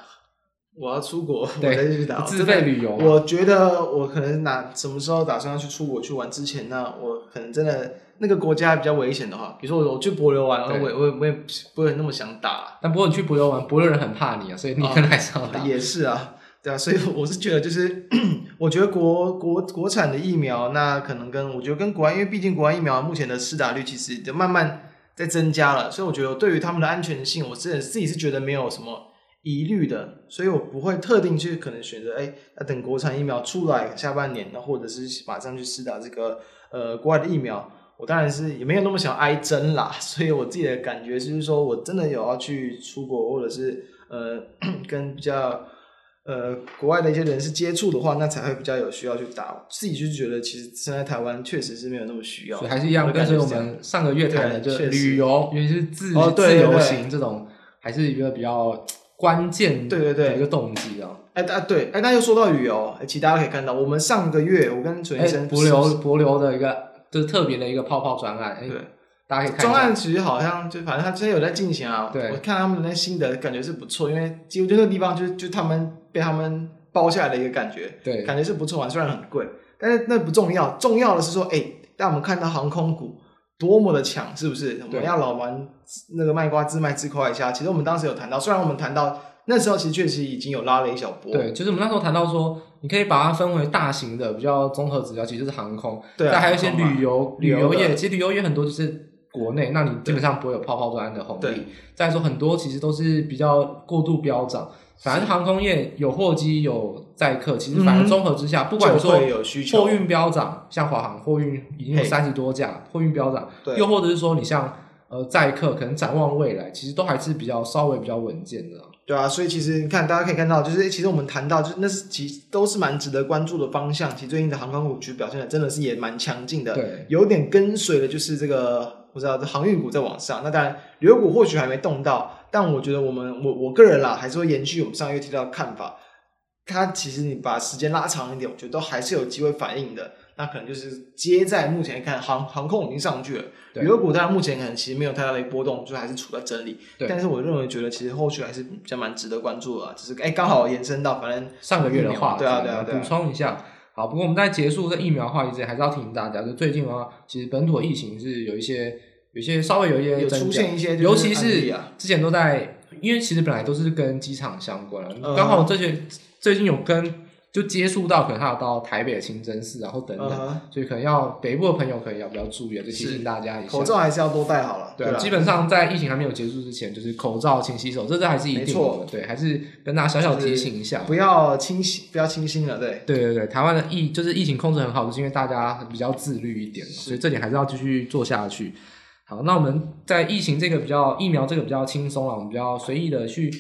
我要出国，我再去打自费旅游。我觉得我可能哪什么时候打算要去出国去玩之前呢，我可能真的那个国家比较危险的话，比如说我我去博琉玩，我我我也不会那么想打。但不过你去博琉玩，博琉人很怕你啊，所以你可能还是要打。也是啊，对啊，所以我是觉得就是，我觉得国国国产的疫苗，那可能跟我觉得跟国外，因为毕竟国外疫苗目前的施打率其实就慢慢在增加了，所以我觉得对于他们的安全性，我自己自己是觉得没有什么。疑虑的，所以我不会特定去可能选择，哎，要等国产疫苗出来下半年，那或者是马上去试打这个呃国外的疫苗，我当然是也没有那么想挨针啦。所以我自己的感觉就是说，我真的有要去出国，或者是呃 跟比较呃国外的一些人士接触的话，那才会比较有需要去打。自己就觉得，其实现在台湾确实是没有那么需要，所以还是一样，跟我们上个月谈的，就旅游，尤其是自自由行这种，还是一个比较。关键对对对，一个动机啊！哎啊对，哎，那又说到旅游，哎，其实大家可以看到，我们上个月我跟陈医生，博流博流的一个就是特别的一个泡泡专案，对，大家可以看。专案其实好像就反正他之前有在进行啊，对，我看他们的那心得感觉是不错，因为几乎就那个地方就就他们被他们包下来的一个感觉，对，感觉是不错啊，虽然很贵，但是那不重要，重要的是说，哎，让我们看到航空股多么的强，是不是？我们要老玩那个卖瓜自卖自夸一下。其实我们当时有谈到，虽然我们谈到那时候，其实确实已经有拉了一小波。对，就是我们那时候谈到说，你可以把它分为大型的比较综合指标，其实就是航空。对、还有一些旅游旅游业，其实旅游业很多就是国内，那你基本上不会有泡泡砖的红利。再说很多其实都是比较过度飙涨。反正航空业有货机有载客，其实反正综合之下，嗯、不管说货运飙涨，像华航货运已经有三十多架，货运飙涨，又或者是说你像呃载客，可能展望未来，其实都还是比较稍微比较稳健的。对啊，所以其实你看，大家可以看到，就是其实我们谈到，就是那是其实都是蛮值得关注的方向。其实最近的航空股其实表现的真的是也蛮强劲的，对，有点跟随的就是这个不知道这航运股在往上。那当然旅游股或许还没动到。但我觉得我们我我个人啦，还是会延续我们上个月提到的看法。它其实你把时间拉长一点，我觉得都还是有机会反应的。那可能就是接在目前来看，航航空已经上去了，旅游股当然目前可能其实没有太大的波动，就还是处在整理。对。但是我认为觉得其实后续还是比较蛮值得关注的啊，只是哎刚好延伸到反正上个月的话，对啊对啊对啊。补充一下，好，不过我们在结束这疫苗话题之前，还是要提醒大家，就最近的话，其实本土疫情是有一些。有些稍微有一些有出现一些，尤其是之前都在，因为其实本来都是跟机场相关，刚、uh-huh. 好这些最近有跟就接触到，可能还有到台北的清真寺，然后等等，uh-huh. 所以可能要北部的朋友可能要比较注意啊，就提醒大家一下，口罩还是要多戴好了。对，基本上在疫情还没有结束之前，就是口罩、勤洗手，这这还是一定的。对，还是跟大家小小提醒一下，不要清心，不要清心了。对，对对对，台湾的疫就是疫情控制很好，就是因为大家比较自律一点，所以这点还是要继续做下去。好，那我们在疫情这个比较疫苗这个比较轻松啊，我们比较随意的去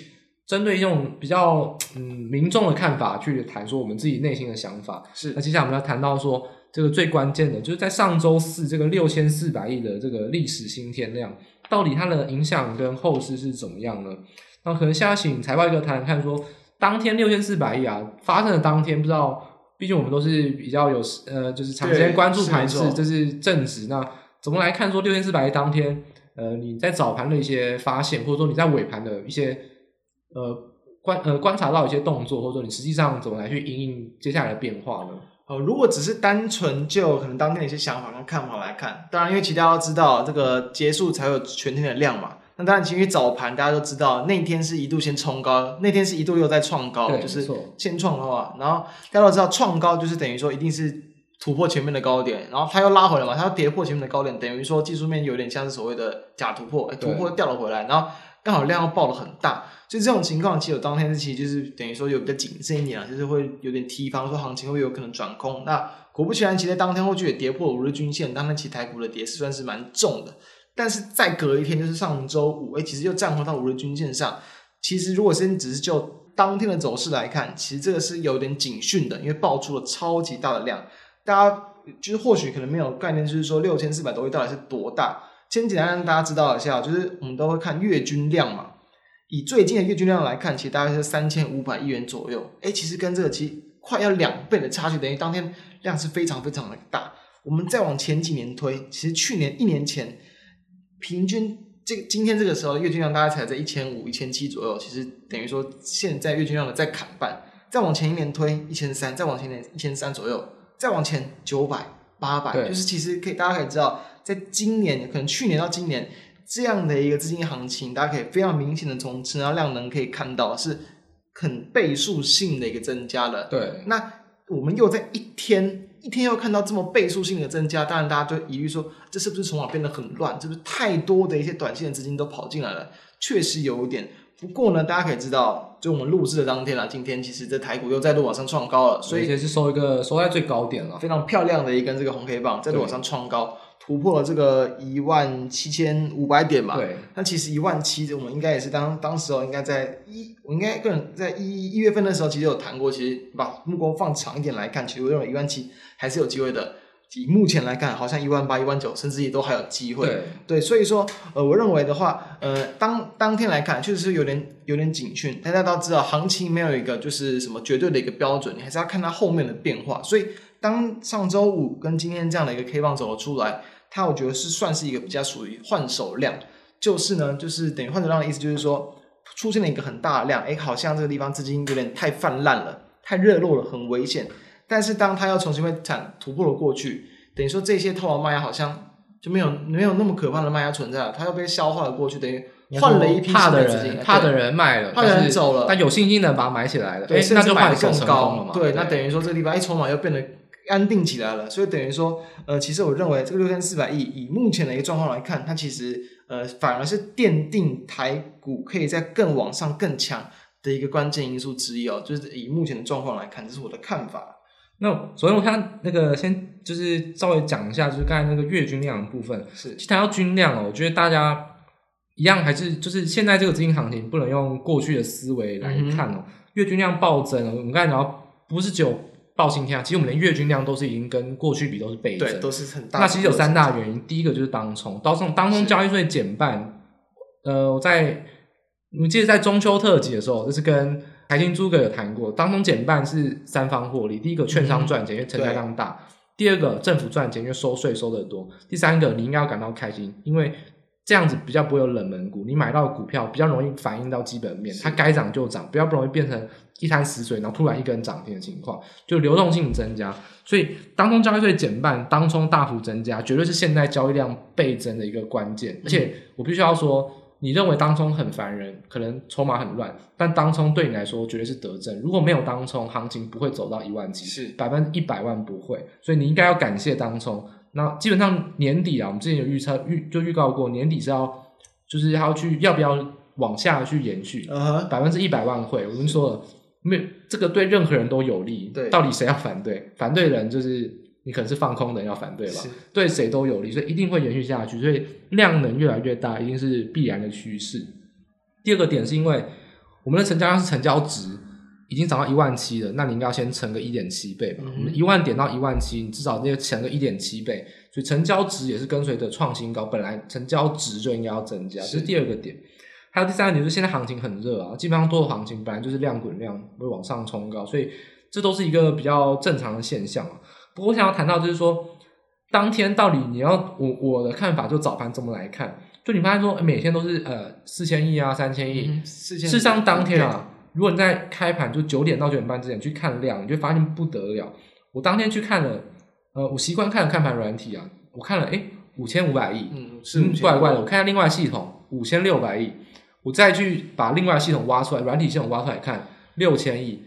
针对这种比较嗯民众的看法去谈说我们自己内心的想法。是，那接下来我们要谈到说这个最关键的就是在上周四这个六千四百亿的这个历史新天量，到底它的影响跟后市是怎么样呢？那可能现在请财报哥谈谈看说，当天六千四百亿啊发生的当天，不知道，毕竟我们都是比较有呃就是长时间关注盘势，这是正值那。怎么来看说六千四百亿当天，呃，你在早盘的一些发现，或者说你在尾盘的一些呃观呃观察到一些动作，或者说你实际上怎么来去应应接下来的变化呢？呃，如果只是单纯就可能当天的一些想法跟看法来看，当然因为其他都知道这个结束才有全天的量嘛。那当然，其实早盘大家都知道，那天是一度先冲高，那天是一度又在创高，就是先创高啊。然后大家都知道创高就是等于说一定是。突破前面的高点，然后它又拉回来嘛，它要跌破前面的高点，等于说技术面有点像是所谓的假突破，突破掉了回来，然后刚好量又爆了很大，所以这种情况其实有当天其实就是等于说有比较谨慎一点啊，就是会有点提防说行情会有可能转空。那果不其然，其实当天后续也跌破五日均线，当天其实台股的跌势算是蛮重的。但是再隔一天就是上周五，哎，其实又站回到五日均线上。其实如果是你只是就当天的走势来看，其实这个是有点警讯的，因为爆出了超级大的量。大家就是或许可能没有概念，就是说六千四百多亿到底是多大？先简单让大家知道一下，就是我们都会看月均量嘛。以最近的月均量来看，其实大概是三千五百亿元左右。诶，其实跟这个其实快要两倍的差距，等于当天量是非常非常的大。我们再往前几年推，其实去年一年前平均这个今天这个时候月均量大概才在一千五、一千七左右，其实等于说现在月均量的在砍半，再往前一年推一千三，再往前一年一千三左右，再往前九百、八百，就是其实可以大家可以知道，在今年可能去年到今年这样的一个资金行情，大家可以非常明显的从成交量能可以看到是很倍数性的一个增加了。对，那我们又在一天。一天又看到这么倍数性的增加，当然大家就疑虑说，这是不是筹码变得很乱？是不是太多的一些短线的资金都跑进来了？确实有一点。不过呢，大家可以知道，就我们录制的当天啊，今天其实这台股又再度往上创高了，所以也是收一个收在最高点了，非常漂亮的一根这个红 K 棒，再度往上创高。突破了这个一万七千五百点嘛？对。那其实一万七，我们应该也是当当时候应该在一，我应该个人在一一月份的时候，其实有谈过。其实把目光放长一点来看，其实我认为一万七还是有机会的。以目前来看，好像一万八、一万九，甚至也都还有机会。对。对，所以说，呃，我认为的话，呃，当当天来看，确实是有点有点警讯。大家都知道，行情没有一个就是什么绝对的一个标准，你还是要看它后面的变化。所以，当上周五跟今天这样的一个 K 棒走了出来。它我觉得是算是一个比较属于换手量，就是呢，就是等于换手量的意思，就是说出现了一个很大的量，哎，好像这个地方资金有点太泛滥了，太热络了，很危险。但是当它要重新会产突破了过去，等于说这些套牢卖压好像就没有没有那么可怕的卖压存在了，它又被消化了过去，等于换了一批新的资金，怕的人卖了，怕的人走了，但有信心的把它买起来了，对，那就换更高了嘛，对，对那等于说这个地方一筹码又变得。安定起来了，所以等于说，呃，其实我认为这个六千四百亿，以目前的一个状况来看，它其实呃反而是奠定台股可以在更往上更强的一个关键因素之一哦。就是以目前的状况来看，这是我的看法。那首先我看那个先就是稍微讲一下，就是刚才那个月均量的部分。是，其实谈到均量哦，我觉得大家一样还是就是现在这个资金行情不能用过去的思维来看哦。嗯、月均量暴增哦，我们刚才讲到不是只有。爆新天啊！其实我们连月均量都是已经跟过去比都是倍增，对，都是很大。那其实有三大原因，第一个就是当冲，当冲当冲交易税减半。呃，我在我记得在中秋特辑的时候，就是跟财经诸葛有谈过，当中减半是三方获利。第一个，券商赚钱，因为成交量大；第二个，政府赚钱，因为收税收得多；第三个，你应该要感到开心，因为。这样子比较不会有冷门股，你买到股票比较容易反映到基本面，它该涨就涨，不要不容易变成一滩死水，然后突然一根涨停的情况，就流动性增加。所以当中交易税减半，当中大幅增加，绝对是现在交易量倍增的一个关键。而且我必须要说，你认为当冲很烦人，可能筹码很乱，但当冲对你来说绝对是得正。如果没有当冲，行情不会走到一万几，是百分之一百万不会。所以你应该要感谢当冲。那基本上年底啊，我们之前有预测预就预告过，年底是要就是要去要不要往下去延续，百分之一百万会。我们说了，没有这个对任何人都有利。对，到底谁要反对？反对的人就是你可能是放空的人要反对吧？对谁都有利，所以一定会延续下去。所以量能越来越大，一定是必然的趋势。第二个点是因为我们的成交量是成交值。已经涨到一万七了，那你应该要先乘个一点七倍吧。我们一万点到一万七，你至少要乘个一点七倍，所以成交值也是跟随着创新高，本来成交值就应该要增加，这是第二个点。还有第三个点就是现在行情很热啊，基本上多头行情本来就是量滚量会往上冲高，所以这都是一个比较正常的现象啊。不过我想要谈到就是说，当天到底你要我我的看法就早盘怎么来看？就你发现说每天都是呃四千亿啊三千亿，嗯、事实上当天啊。如果你在开盘就九点到九点半之前去看量，你就发现不得了。我当天去看了，呃，我习惯看看盘软体啊，我看了，诶五千五百亿，嗯，是怪怪的。我看下另外系统五千六百亿，我再去把另外系统挖出来，软体系统挖出来看六千亿。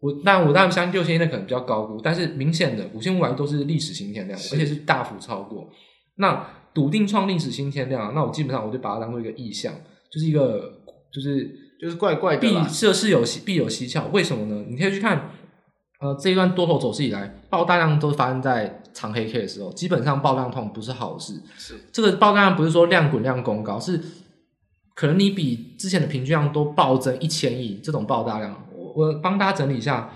我但我当然相信六千亿那可能比较高估，但是明显的五千五百亿都是历史新天量，而且是大幅超过。那笃定创历史新天量，那我基本上我就把它当做一个意向，就是一个就是。就是怪怪的，必设是有必有蹊跷，为什么呢？你可以去看，呃，这一段多头走势以来，爆大量都发生在长黑 K 的时候，基本上爆量痛不是好事。是这个爆大量不是说量滚量攻高，是可能你比之前的平均量都暴增一千亿，这种爆大量，我我帮大家整理一下，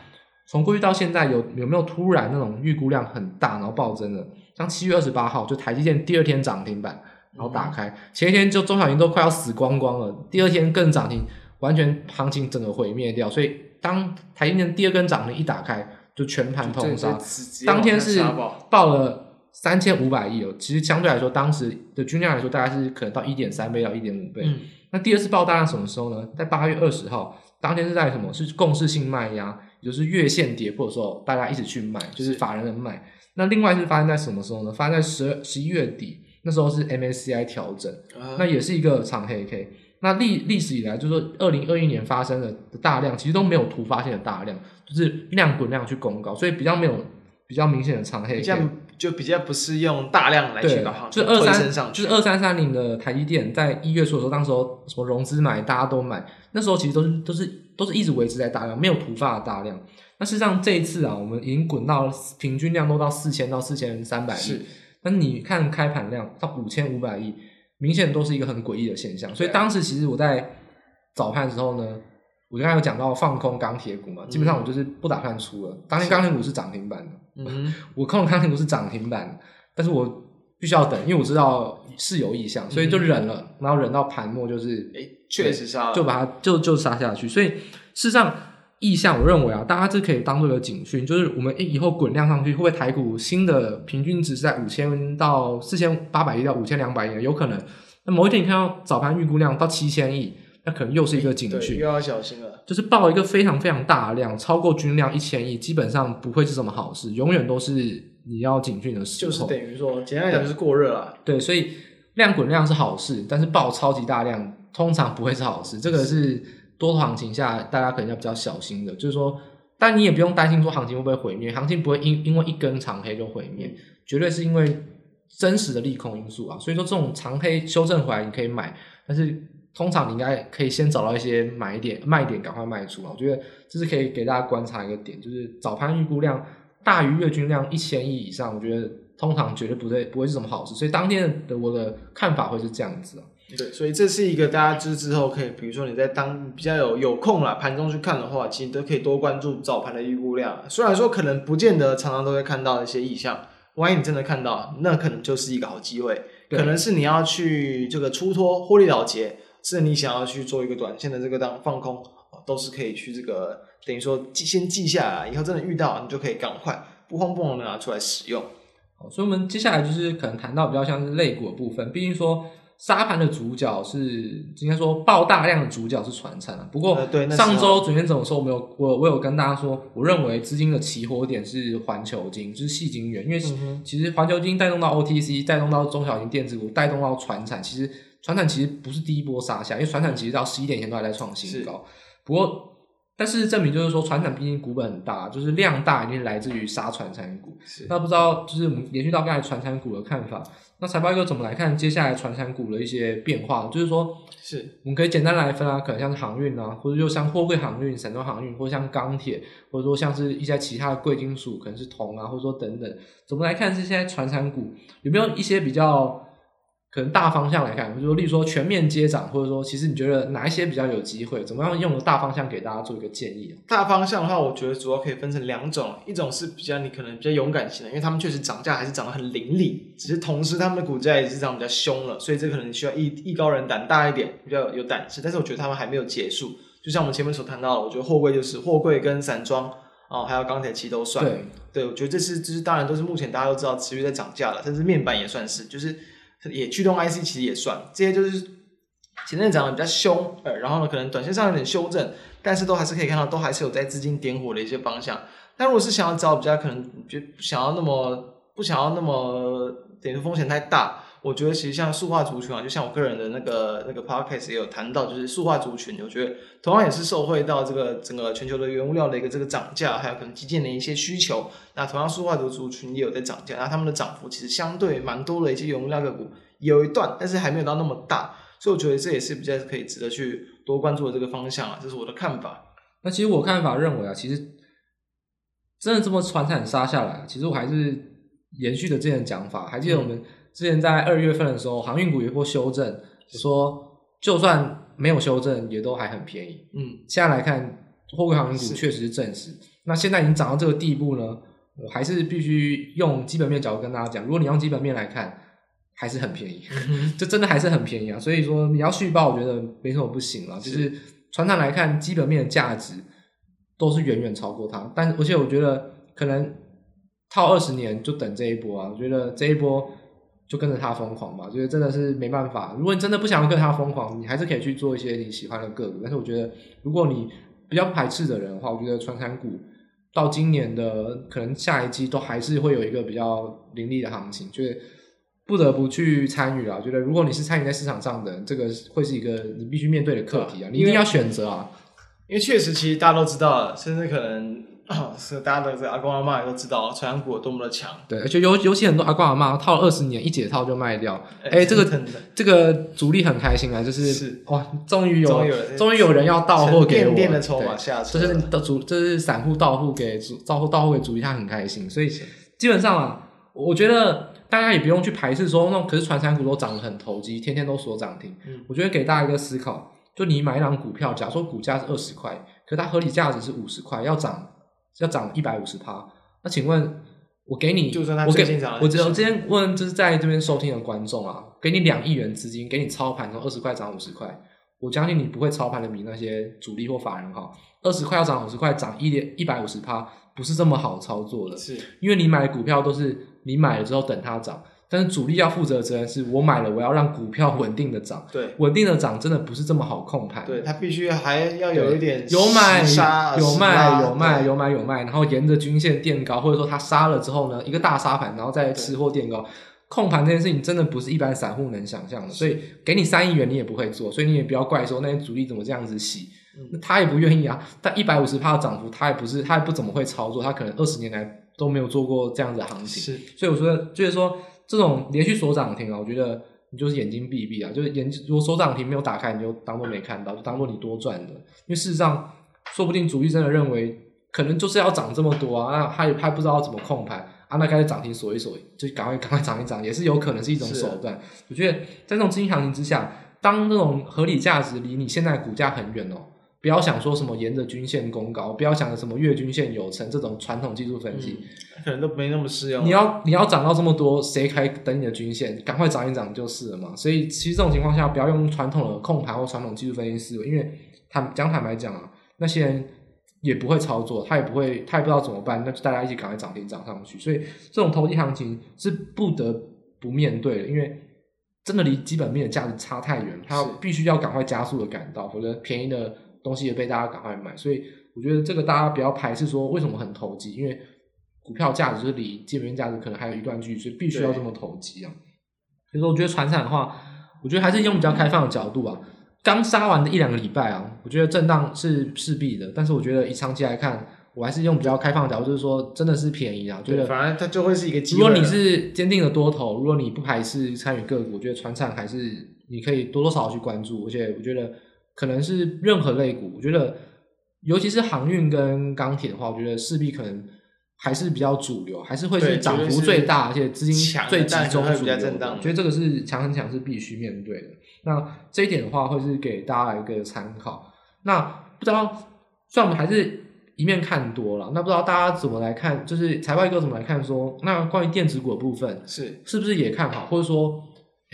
从过去到现在有有没有突然那种预估量很大然后暴增的？像七月二十八号就台积电第二天涨停板，然后打开，嗯、前一天就中小型都快要死光光了，第二天更涨停。完全行情整个毁灭掉，所以当台积电第二根涨停一打开，就全盘通杀。当天是爆了三千五百亿哦，其实相对来说，当时的均量来说，大概是可能到一点三倍到一点五倍。嗯、那第二次爆大量什么时候呢？在八月二十号，当天是在什么？是共识性卖压，也就是月线跌破的时候，大家一起去卖，就是法人的卖。那另外是发生在什么时候呢？发生在十二十一月底，那时候是 MSCI 调整，啊、那也是一个长黑 K。那历历史以来，就是说二零二一年发生的大量，其实都没有突发性的大量，就是量滚量去攻高，所以比较没有。比较明显的长黑，这样就比较不是用大量来去搞就二三就是二三三零的台积电，在一月初的时候，当时候什么融资买，大家都买，那时候其实都是都是都是一直维持在大量，没有突发的大量。那事实上这一次啊，我们已经滚到平均量都到四千到四千三百亿，是。那你看开盘量到五千五百亿，明显都是一个很诡异的现象。所以当时其实我在早盘的时候呢。我刚才有讲到放空钢铁股嘛，基本上我就是不打算出了。嗯、当天钢铁股是涨停板的，嗯，我空的钢铁股是涨停板，但是我必须要等，因为我知道是有意向，所以就忍了，嗯、然后忍到盘末就是，哎，确实杀，就把它就就杀下去。所以事实上意向，我认为啊，大家这可以当做一个警讯，就是我们以后滚量上去，会不会台股新的平均值是在五千到四千八百亿到五千两百亿，有可能。那某一天你看到早盘预估量到七千亿。那可能又是一个警讯，又要小心了。就是爆一个非常非常大的量，超过均量一千亿，基本上不会是什么好事，永远都是你要警讯的时候。就是等于说，简单来讲就是过热了。对，所以量滚量是好事，但是爆超级大量通常不会是好事。这个是多头行情下大家可能要比较小心的。就是说，但你也不用担心说行情会不会毁灭，行情不会因因为一根长黑就毁灭，绝对是因为真实的利空因素啊。所以说，这种长黑修正回来你可以买，但是。通常你应该可以先找到一些买点、卖点，赶快卖出啊！我觉得这是可以给大家观察一个点，就是早盘预估量大于月均量一千亿以上，我觉得通常绝对不对不会是什么好事。所以当天的我的看法会是这样子啊。对，所以这是一个大家知之后可以，比如说你在当比较有有空了盘中去看的话，其实都可以多关注早盘的预估量。虽然说可能不见得常常都会看到一些意向，万一你真的看到，那可能就是一个好机会，可能是你要去这个出脱获利了结。是你想要去做一个短线的这个当放空，都是可以去这个等于说记先记下来，以后真的遇到你就可以赶快不慌不忙的拿出来使用。好，所以我们接下来就是可能谈到比较像是类股的部分，毕竟说沙盘的主角是应该说爆大量的主角是船产啊。不过上周昨天怎么说？我们有我我有跟大家说，我认为资金的起火点是环球金，就是细金元，因为其实环球金带动到 OTC，带动到中小型电子股，带动到船产，其实。传产其实不是第一波杀下，因为船产其实到十一点前都还在创新高。是不过，但是证明就是说，船产毕竟股本很大，就是量大，一定是来自于杀船产股。是那不知道就是我们延续到刚才船产股的看法，那财报又怎么来看接下来船产股的一些变化？就是说，是我们可以简单来分啊，可能像是航运啊，或者就像货柜航运、散装航运，或者像钢铁，或者说像是一些其他的贵金属，可能是铜啊，或者说等等，怎么来看是现在船产股有没有一些比较？可能大方向来看，就是说，例如说全面接涨，或者说，其实你觉得哪一些比较有机会？怎么样用个大方向给大家做一个建议？大方向的话，我觉得主要可以分成两种，一种是比较你可能比较勇敢型的，因为他们确实涨价还是涨得很凌厉，只是同时他们的股价也是涨比较凶了，所以这可能需要艺艺高人胆大一点，比较有胆识。但是我觉得他们还没有结束，就像我们前面所谈到的，我觉得货柜就是货柜跟散装啊、哦，还有钢铁期都算。对，对，我觉得这是这是当然都是目前大家都知道持续在涨价了，甚至面板也算是，就是。也驱动 IC 其实也算，这些就是前阵涨得比较凶，呃，然后呢，可能短线上有点修正，但是都还是可以看到，都还是有在资金点火的一些方向。但如果是想要找比较可能就想要那么不想要那么点的风险太大。我觉得其实像塑化族群啊，就像我个人的那个那个 podcast 也有谈到，就是塑化族群，我觉得同样也是受惠到这个整个全球的原物料的一个这个涨价，还有可能基建的一些需求。那同样塑化族族群也有在涨价，那他们的涨幅其实相对蛮多的一些原物料个股有一段，但是还没有到那么大，所以我觉得这也是比较可以值得去多关注的这个方向啊，这是我的看法。那其实我看法认为啊，其实真的这么传产杀下来，其实我还是延续的之前讲法，还记得我们。之前在二月份的时候，航运股有一波修正，就说就算没有修正，也都还很便宜。嗯，现在来看，货柜航运股确实是证实。那现在已经涨到这个地步呢，我还是必须用基本面角度跟大家讲，如果你用基本面来看，还是很便宜，这真的还是很便宜啊。所以说你要续报，我觉得没什么不行了。就是传统来看，基本面的价值都是远远超过它，但而且我觉得可能。套二十年就等这一波啊！我觉得这一波就跟着他疯狂吧，我觉得真的是没办法。如果你真的不想要跟他疯狂，你还是可以去做一些你喜欢的个股。但是我觉得，如果你比较排斥的人的话，我觉得传产股到今年的可能下一季都还是会有一个比较凌厉的行情，就是不得不去参与啊。我觉得如果你是参与在市场上的人，这个会是一个你必须面对的课题啊，你一定要选择啊。因为确实，其实大家都知道，甚至可能。哦，是大家的这阿公阿妈也都知道，传产股有多么的强。对，而且尤尤其很多阿公阿妈套了二十年，一解套就卖掉。哎、欸欸，这个这个主力很开心啊，就是，是哇，终于有终于有，有人要到货给我。的筹码下车，这是的主，就是散户到户给主，到户到户给主力，他很开心。所以基本上啊，我觉得大家也不用去排斥说，那可是传产股都涨得很投机，天天都锁涨停。嗯，我觉得给大家一个思考，就你买一档股票，假如说股价是二十块，可是它合理价值是五十块，要涨。要涨一百五十趴，那请问，我给你，就算他我给我只我今天问，就是在这边收听的观众啊，给你两亿元资金，给你操盘从二十块涨五十块，我相信你不会操盘的比那些主力或法人好。二十块要涨五十块，涨一点一百五十趴，不是这么好操作的，是因为你买的股票都是你买了之后等它涨。但是主力要负责的责任是我买了，我要让股票稳定的涨。对，稳定的涨真的不是这么好控盘。对，它必须还要有一点有买有卖有卖有买有卖，然后沿着均线垫高，或者说它杀了之后呢，一个大杀盘，然后再吃货垫高。控盘这件事情真的不是一般散户能想象的，所以给你三亿元你也不会做，所以你也不要怪说那些主力怎么这样子洗，那他也不愿意啊。但一百五十趴的涨幅，他也不是他也不怎么会操作，他可能二十年来都没有做过这样子的行情。是，所以我说就是说。这种连续锁涨停啊，我觉得你就是眼睛闭一闭啊，就是眼如果锁涨停没有打开，你就当做没看到，就当做你多赚的。因为事实上，说不定主力真的认为可能就是要涨这么多啊，那他也他不知道怎么控盘啊，那开始涨停锁一锁，就赶快赶快涨一涨，也是有可能是一种手段。我觉得在这种资金行情之下，当这种合理价值离你现在股价很远哦。不要想说什么沿着均线攻高，不要想着什么月均线有成这种传统技术分析，嗯，可能都没那么适用。你要你要涨到这么多，谁还等你的均线？赶快涨一涨就是了嘛。所以其实这种情况下，不要用传统的控盘或传统技术分析思维，因为坦讲坦白讲啊，那些人也不会操作，他也不会，他也不知道怎么办，那就大家一起赶快涨停涨上去。所以这种投机行情是不得不面对的，因为真的离基本面的价值差太远，他必须要赶快加速的赶到，否则便宜的。东西也被大家赶快买，所以我觉得这个大家不要排斥说为什么很投机，因为股票价值是离基本面价值可能还有一段距离，所以必须要这么投机啊。所以说，我觉得传产的话，我觉得还是用比较开放的角度啊。刚杀完的一两个礼拜啊，我觉得震荡是势必的，但是我觉得以长期来看，我还是用比较开放的角度，就是说真的是便宜啊。觉得反而它就会是一个机会。如果你是坚定的多头，如果你不排斥参与个股，我觉得传产还是你可以多多少少去关注，而且我觉得。可能是任何类股，我觉得，尤其是航运跟钢铁的话，我觉得势必可能还是比较主流，还是会是涨幅最大，而且资金最集中主流。我觉得这个是强很强，是必须面对的。那这一点的话，会是给大家一个参考。那不知道，虽然我们还是一面看多了，那不知道大家怎么来看？就是财报哥怎么来看说？说那关于电子股的部分是是不是也看好，或者说？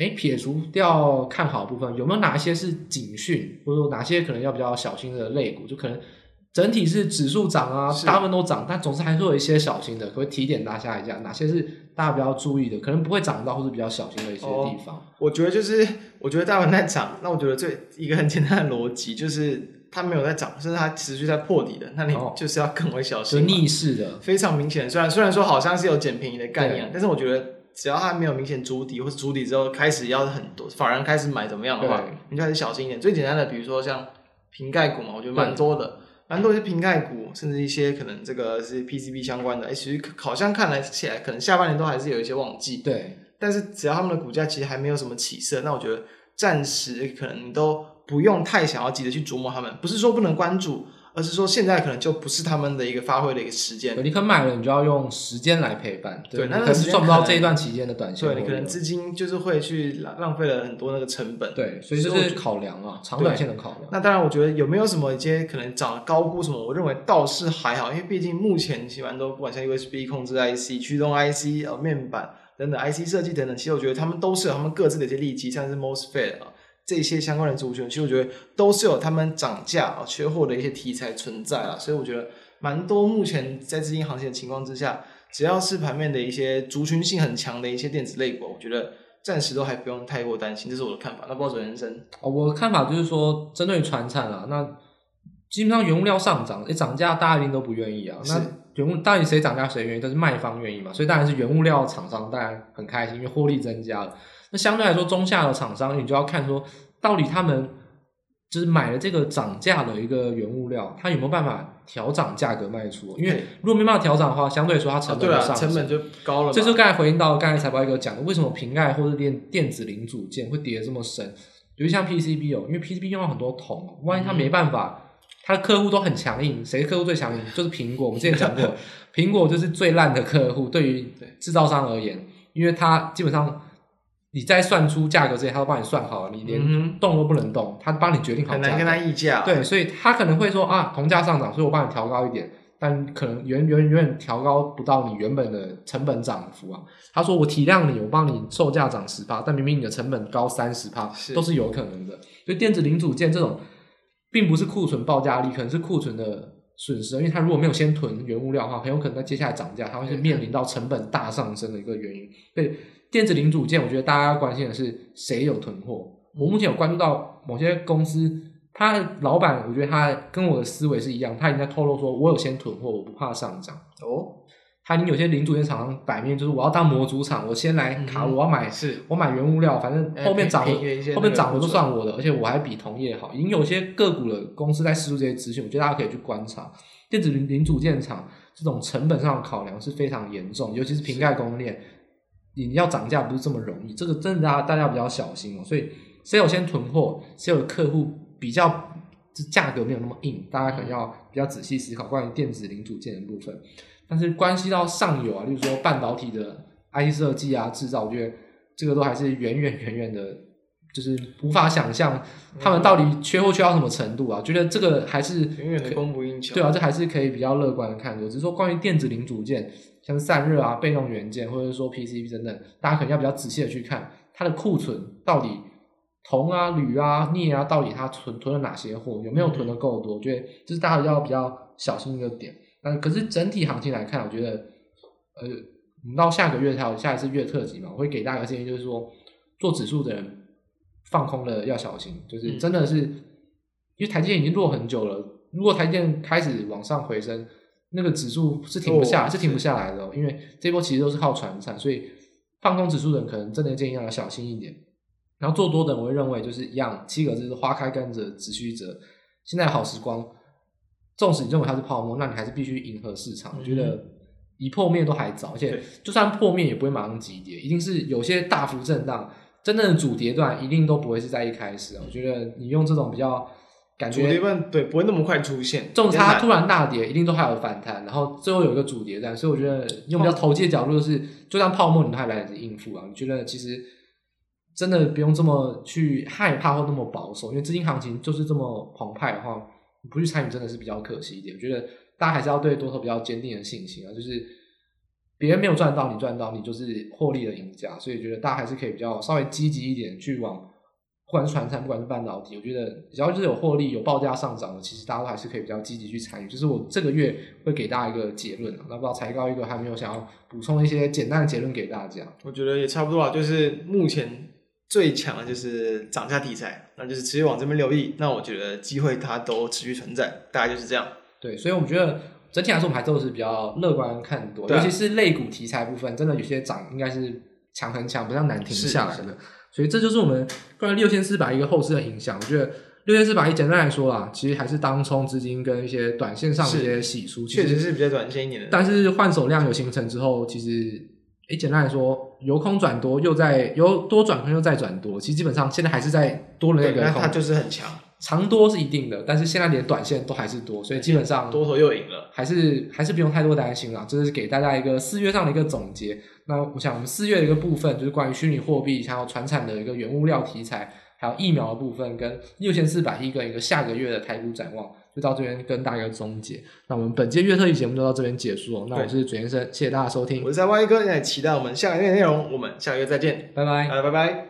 诶，撇除掉看好部分，有没有哪一些是警讯，或者说哪些可能要比较小心的类股？就可能整体是指数涨啊，大部分都涨，但总是还是有一些小心的，可不可以提点大家一下，哪些是大家比较注意的，可能不会涨到，或是比较小心的一些地方。哦，我觉得就是，我觉得大盘在涨，那我觉得最一个很简单的逻辑就是，它没有在涨，甚至它持续在破底的，那你就是要更为小心。哦，逆势的，非常明显。虽然虽然说好像是有捡便宜的概念，但是我觉得。只要它没有明显筑底，或是筑底之后开始要很多反而开始买怎么样的话，你就开始小心一点。最简单的，比如说像瓶盖股嘛，我觉得蛮多的，蛮多一些瓶盖股，甚至一些可能这个是 PCB 相关的，哎、欸，其实好像看来起来可能下半年都还是有一些旺季。对，但是只要他们的股价其实还没有什么起色，那我觉得暂时可能你都不用太想要急着去琢磨他们，不是说不能关注。而是说，现在可能就不是他们的一个发挥的一个时间。你可买了，你就要用时间来陪伴。对，那可是赚不到这一段期间的短线。对，你可能资金就是会去浪浪费了很多那个成本。对，所以这是考量啊，长短线的考量。那当然，我觉得有没有什么一些可能涨高估什么？我认为倒是还好，因为毕竟目前基本上都不管像 USB 控制 IC、驱动 IC、呃面板等等 IC 设计等等，其实我觉得他们都是有他们各自的一些利基，像是 MOSFET 啊。这些相关的族群，其实我觉得都是有他们涨价啊、缺货的一些题材存在啊，所以我觉得蛮多目前在资金行情的情况之下，只要是盘面的一些族群性很强的一些电子类股，我觉得暂时都还不用太过担心，这是我的看法。那不知道人生哦，我的看法就是说，针对传产啊，那基本上原物料上涨，诶涨价大家一定都不愿意啊。那原物到底谁涨价谁愿意？但是卖方愿意嘛，所以当然是原物料厂商当然很开心，因为获利增加了。那相对来说，中下游厂商你就要看说，到底他们。就是买了这个涨价的一个原物料，它有没有办法调涨价格卖出？因为如果没办法调涨的话，相对来说它成本就上、啊、成本就高了。这就刚才回应到刚才财报一哥讲的，为什么瓶盖或者电电子零组件会跌得这么深？比如像 PCB 哦，因为 PCB 用了很多铜，万一它没办法，它的客户都很强硬，谁客户最强硬？就是苹果。我们之前讲过，苹果就是最烂的客户，对于制造商而言，因为它基本上。你在算出价格之前，他都帮你算好了，你连动都不能动，他帮你决定好价。很难跟他议价。对，所以他可能会说啊，铜价上涨，所以我帮你调高一点，但可能远远远远调高不到你原本的成本涨幅啊。他说我体谅你，我帮你售价涨十趴，但明明你的成本高三十趴，都是有可能的。所以电子零组件这种，并不是库存报价力，可能是库存的损失，因为他如果没有先囤原物料的话，很有可能在接下来涨价，他会是面临到成本大上升的一个原因。对。电子零组件，我觉得大家要关心的是谁有囤货。我目前有关注到某些公司，他的老板，我觉得他跟我的思维是一样，他已经在透露说，我有先囤货，我不怕上涨。哦，他已经有些零组件厂商摆面就是我要当模组厂，我先来卡，我要买，是我买原物料，反正后面涨的，后面涨的都算我的，而且我还比同业好。已经有些个股的公司在释出这些资讯，我觉得大家可以去观察。电子零零组件厂这种成本上的考量是非常严重，尤其是瓶盖供应链。你要涨价不是这么容易，这个真的大家大家比较小心哦。所以谁有先囤货，谁有客户比较价格没有那么硬，大家可能要比较仔细思考关于电子零组件的部分。但是关系到上游啊，例如说半导体的 IC 设计啊、制造，我觉得这个都还是远远远远的，就是无法想象他们到底缺货缺到什么程度啊。觉得这个还是远远的供不应求。对啊，这还是可以比较乐观的看的。只是说关于电子零组件。像散热啊、被动元件，或者说 PCB 等等，大家可能要比较仔细的去看它的库存到底铜啊、铝啊、镍啊，到底它存囤了哪些货，有没有囤的够多？我觉得这是大家要比较小心一个点。那可是整体行情来看，我觉得，呃，我们到下个月才有下一次月特辑嘛，我会给大家个建议，就是说做指数的人放空了要小心，就是真的是、嗯、因为台积电已经落很久了，如果台积电开始往上回升。那个指数是停不下，是停不下来的，哦，因为这波其实都是靠传产，所以放空指数的人可能真的建议要小心一点。然后做多的人，我会认为就是一样，七个字是花开甘蔗直须折。现在好时光，纵使你认为它是泡沫，那你还是必须迎合市场。我觉得一破灭都还早，而且就算破灭也不会马上急跌，一定是有些大幅震荡，真正的主跌段一定都不会是在一开始。我觉得你用这种比较。感觉主跌段对不会那么快出现，这种它突然大跌，一定都还有反弹，然后最后有一个主跌段，所以我觉得用比较投机的角度，就是就算泡沫，你们还来得及应付啊。你觉得其实真的不用这么去害怕或那么保守，因为资金行情就是这么澎湃的话，你不去参与真的是比较可惜一点。我觉得大家还是要对多头比较坚定的信心啊，就是别人没有赚到，你赚到，你就是获利的赢家。所以觉得大家还是可以比较稍微积极一点去往。不管是传产，不管是半导体，我觉得只要就是有获利、有报价上涨的，其实大家都还是可以比较积极去参与。就是我这个月会给大家一个结论，那不知道财高一哥还没有想要补充一些简单的结论给大家？我觉得也差不多啊，就是目前最强的就是涨价题材，那就是持续往这边留意。那我觉得机会它都持续存在，大概就是这样。对，所以我们觉得整体来说，我们还都是比较乐观看多，尤其是类股题材部分，真的有些涨应该是强很强，不像难停下来的。所以这就是我们关于六千四百亿一个后市的影响。我觉得六千四百亿简单来说啦，其实还是当冲资金跟一些短线上的一些洗出，确实是比较短线一点的。但是换手量有形成之后，其实诶简单来说，由空转多，又在由多转空又再转多，其实基本上现在还是在多的那个空，它就是很强。长多是一定的，但是现在连短线都还是多，所以基本上多头又赢了，还是还是不用太多担心了。这是给大家一个四月上的一个总结。那我想我们四月的一个部分就是关于虚拟货币，还有传产的一个原物料题材，还有疫苗的部分，跟六千四百亿跟一个下个月的台股展望，就到这边跟大家一个总结。那我们本届月特辑节目就到这边结束了。那我是准先生，谢谢大家收听。我是三万一哥，也期待我们下个月内容。我们下个月再见，拜拜，拜拜拜。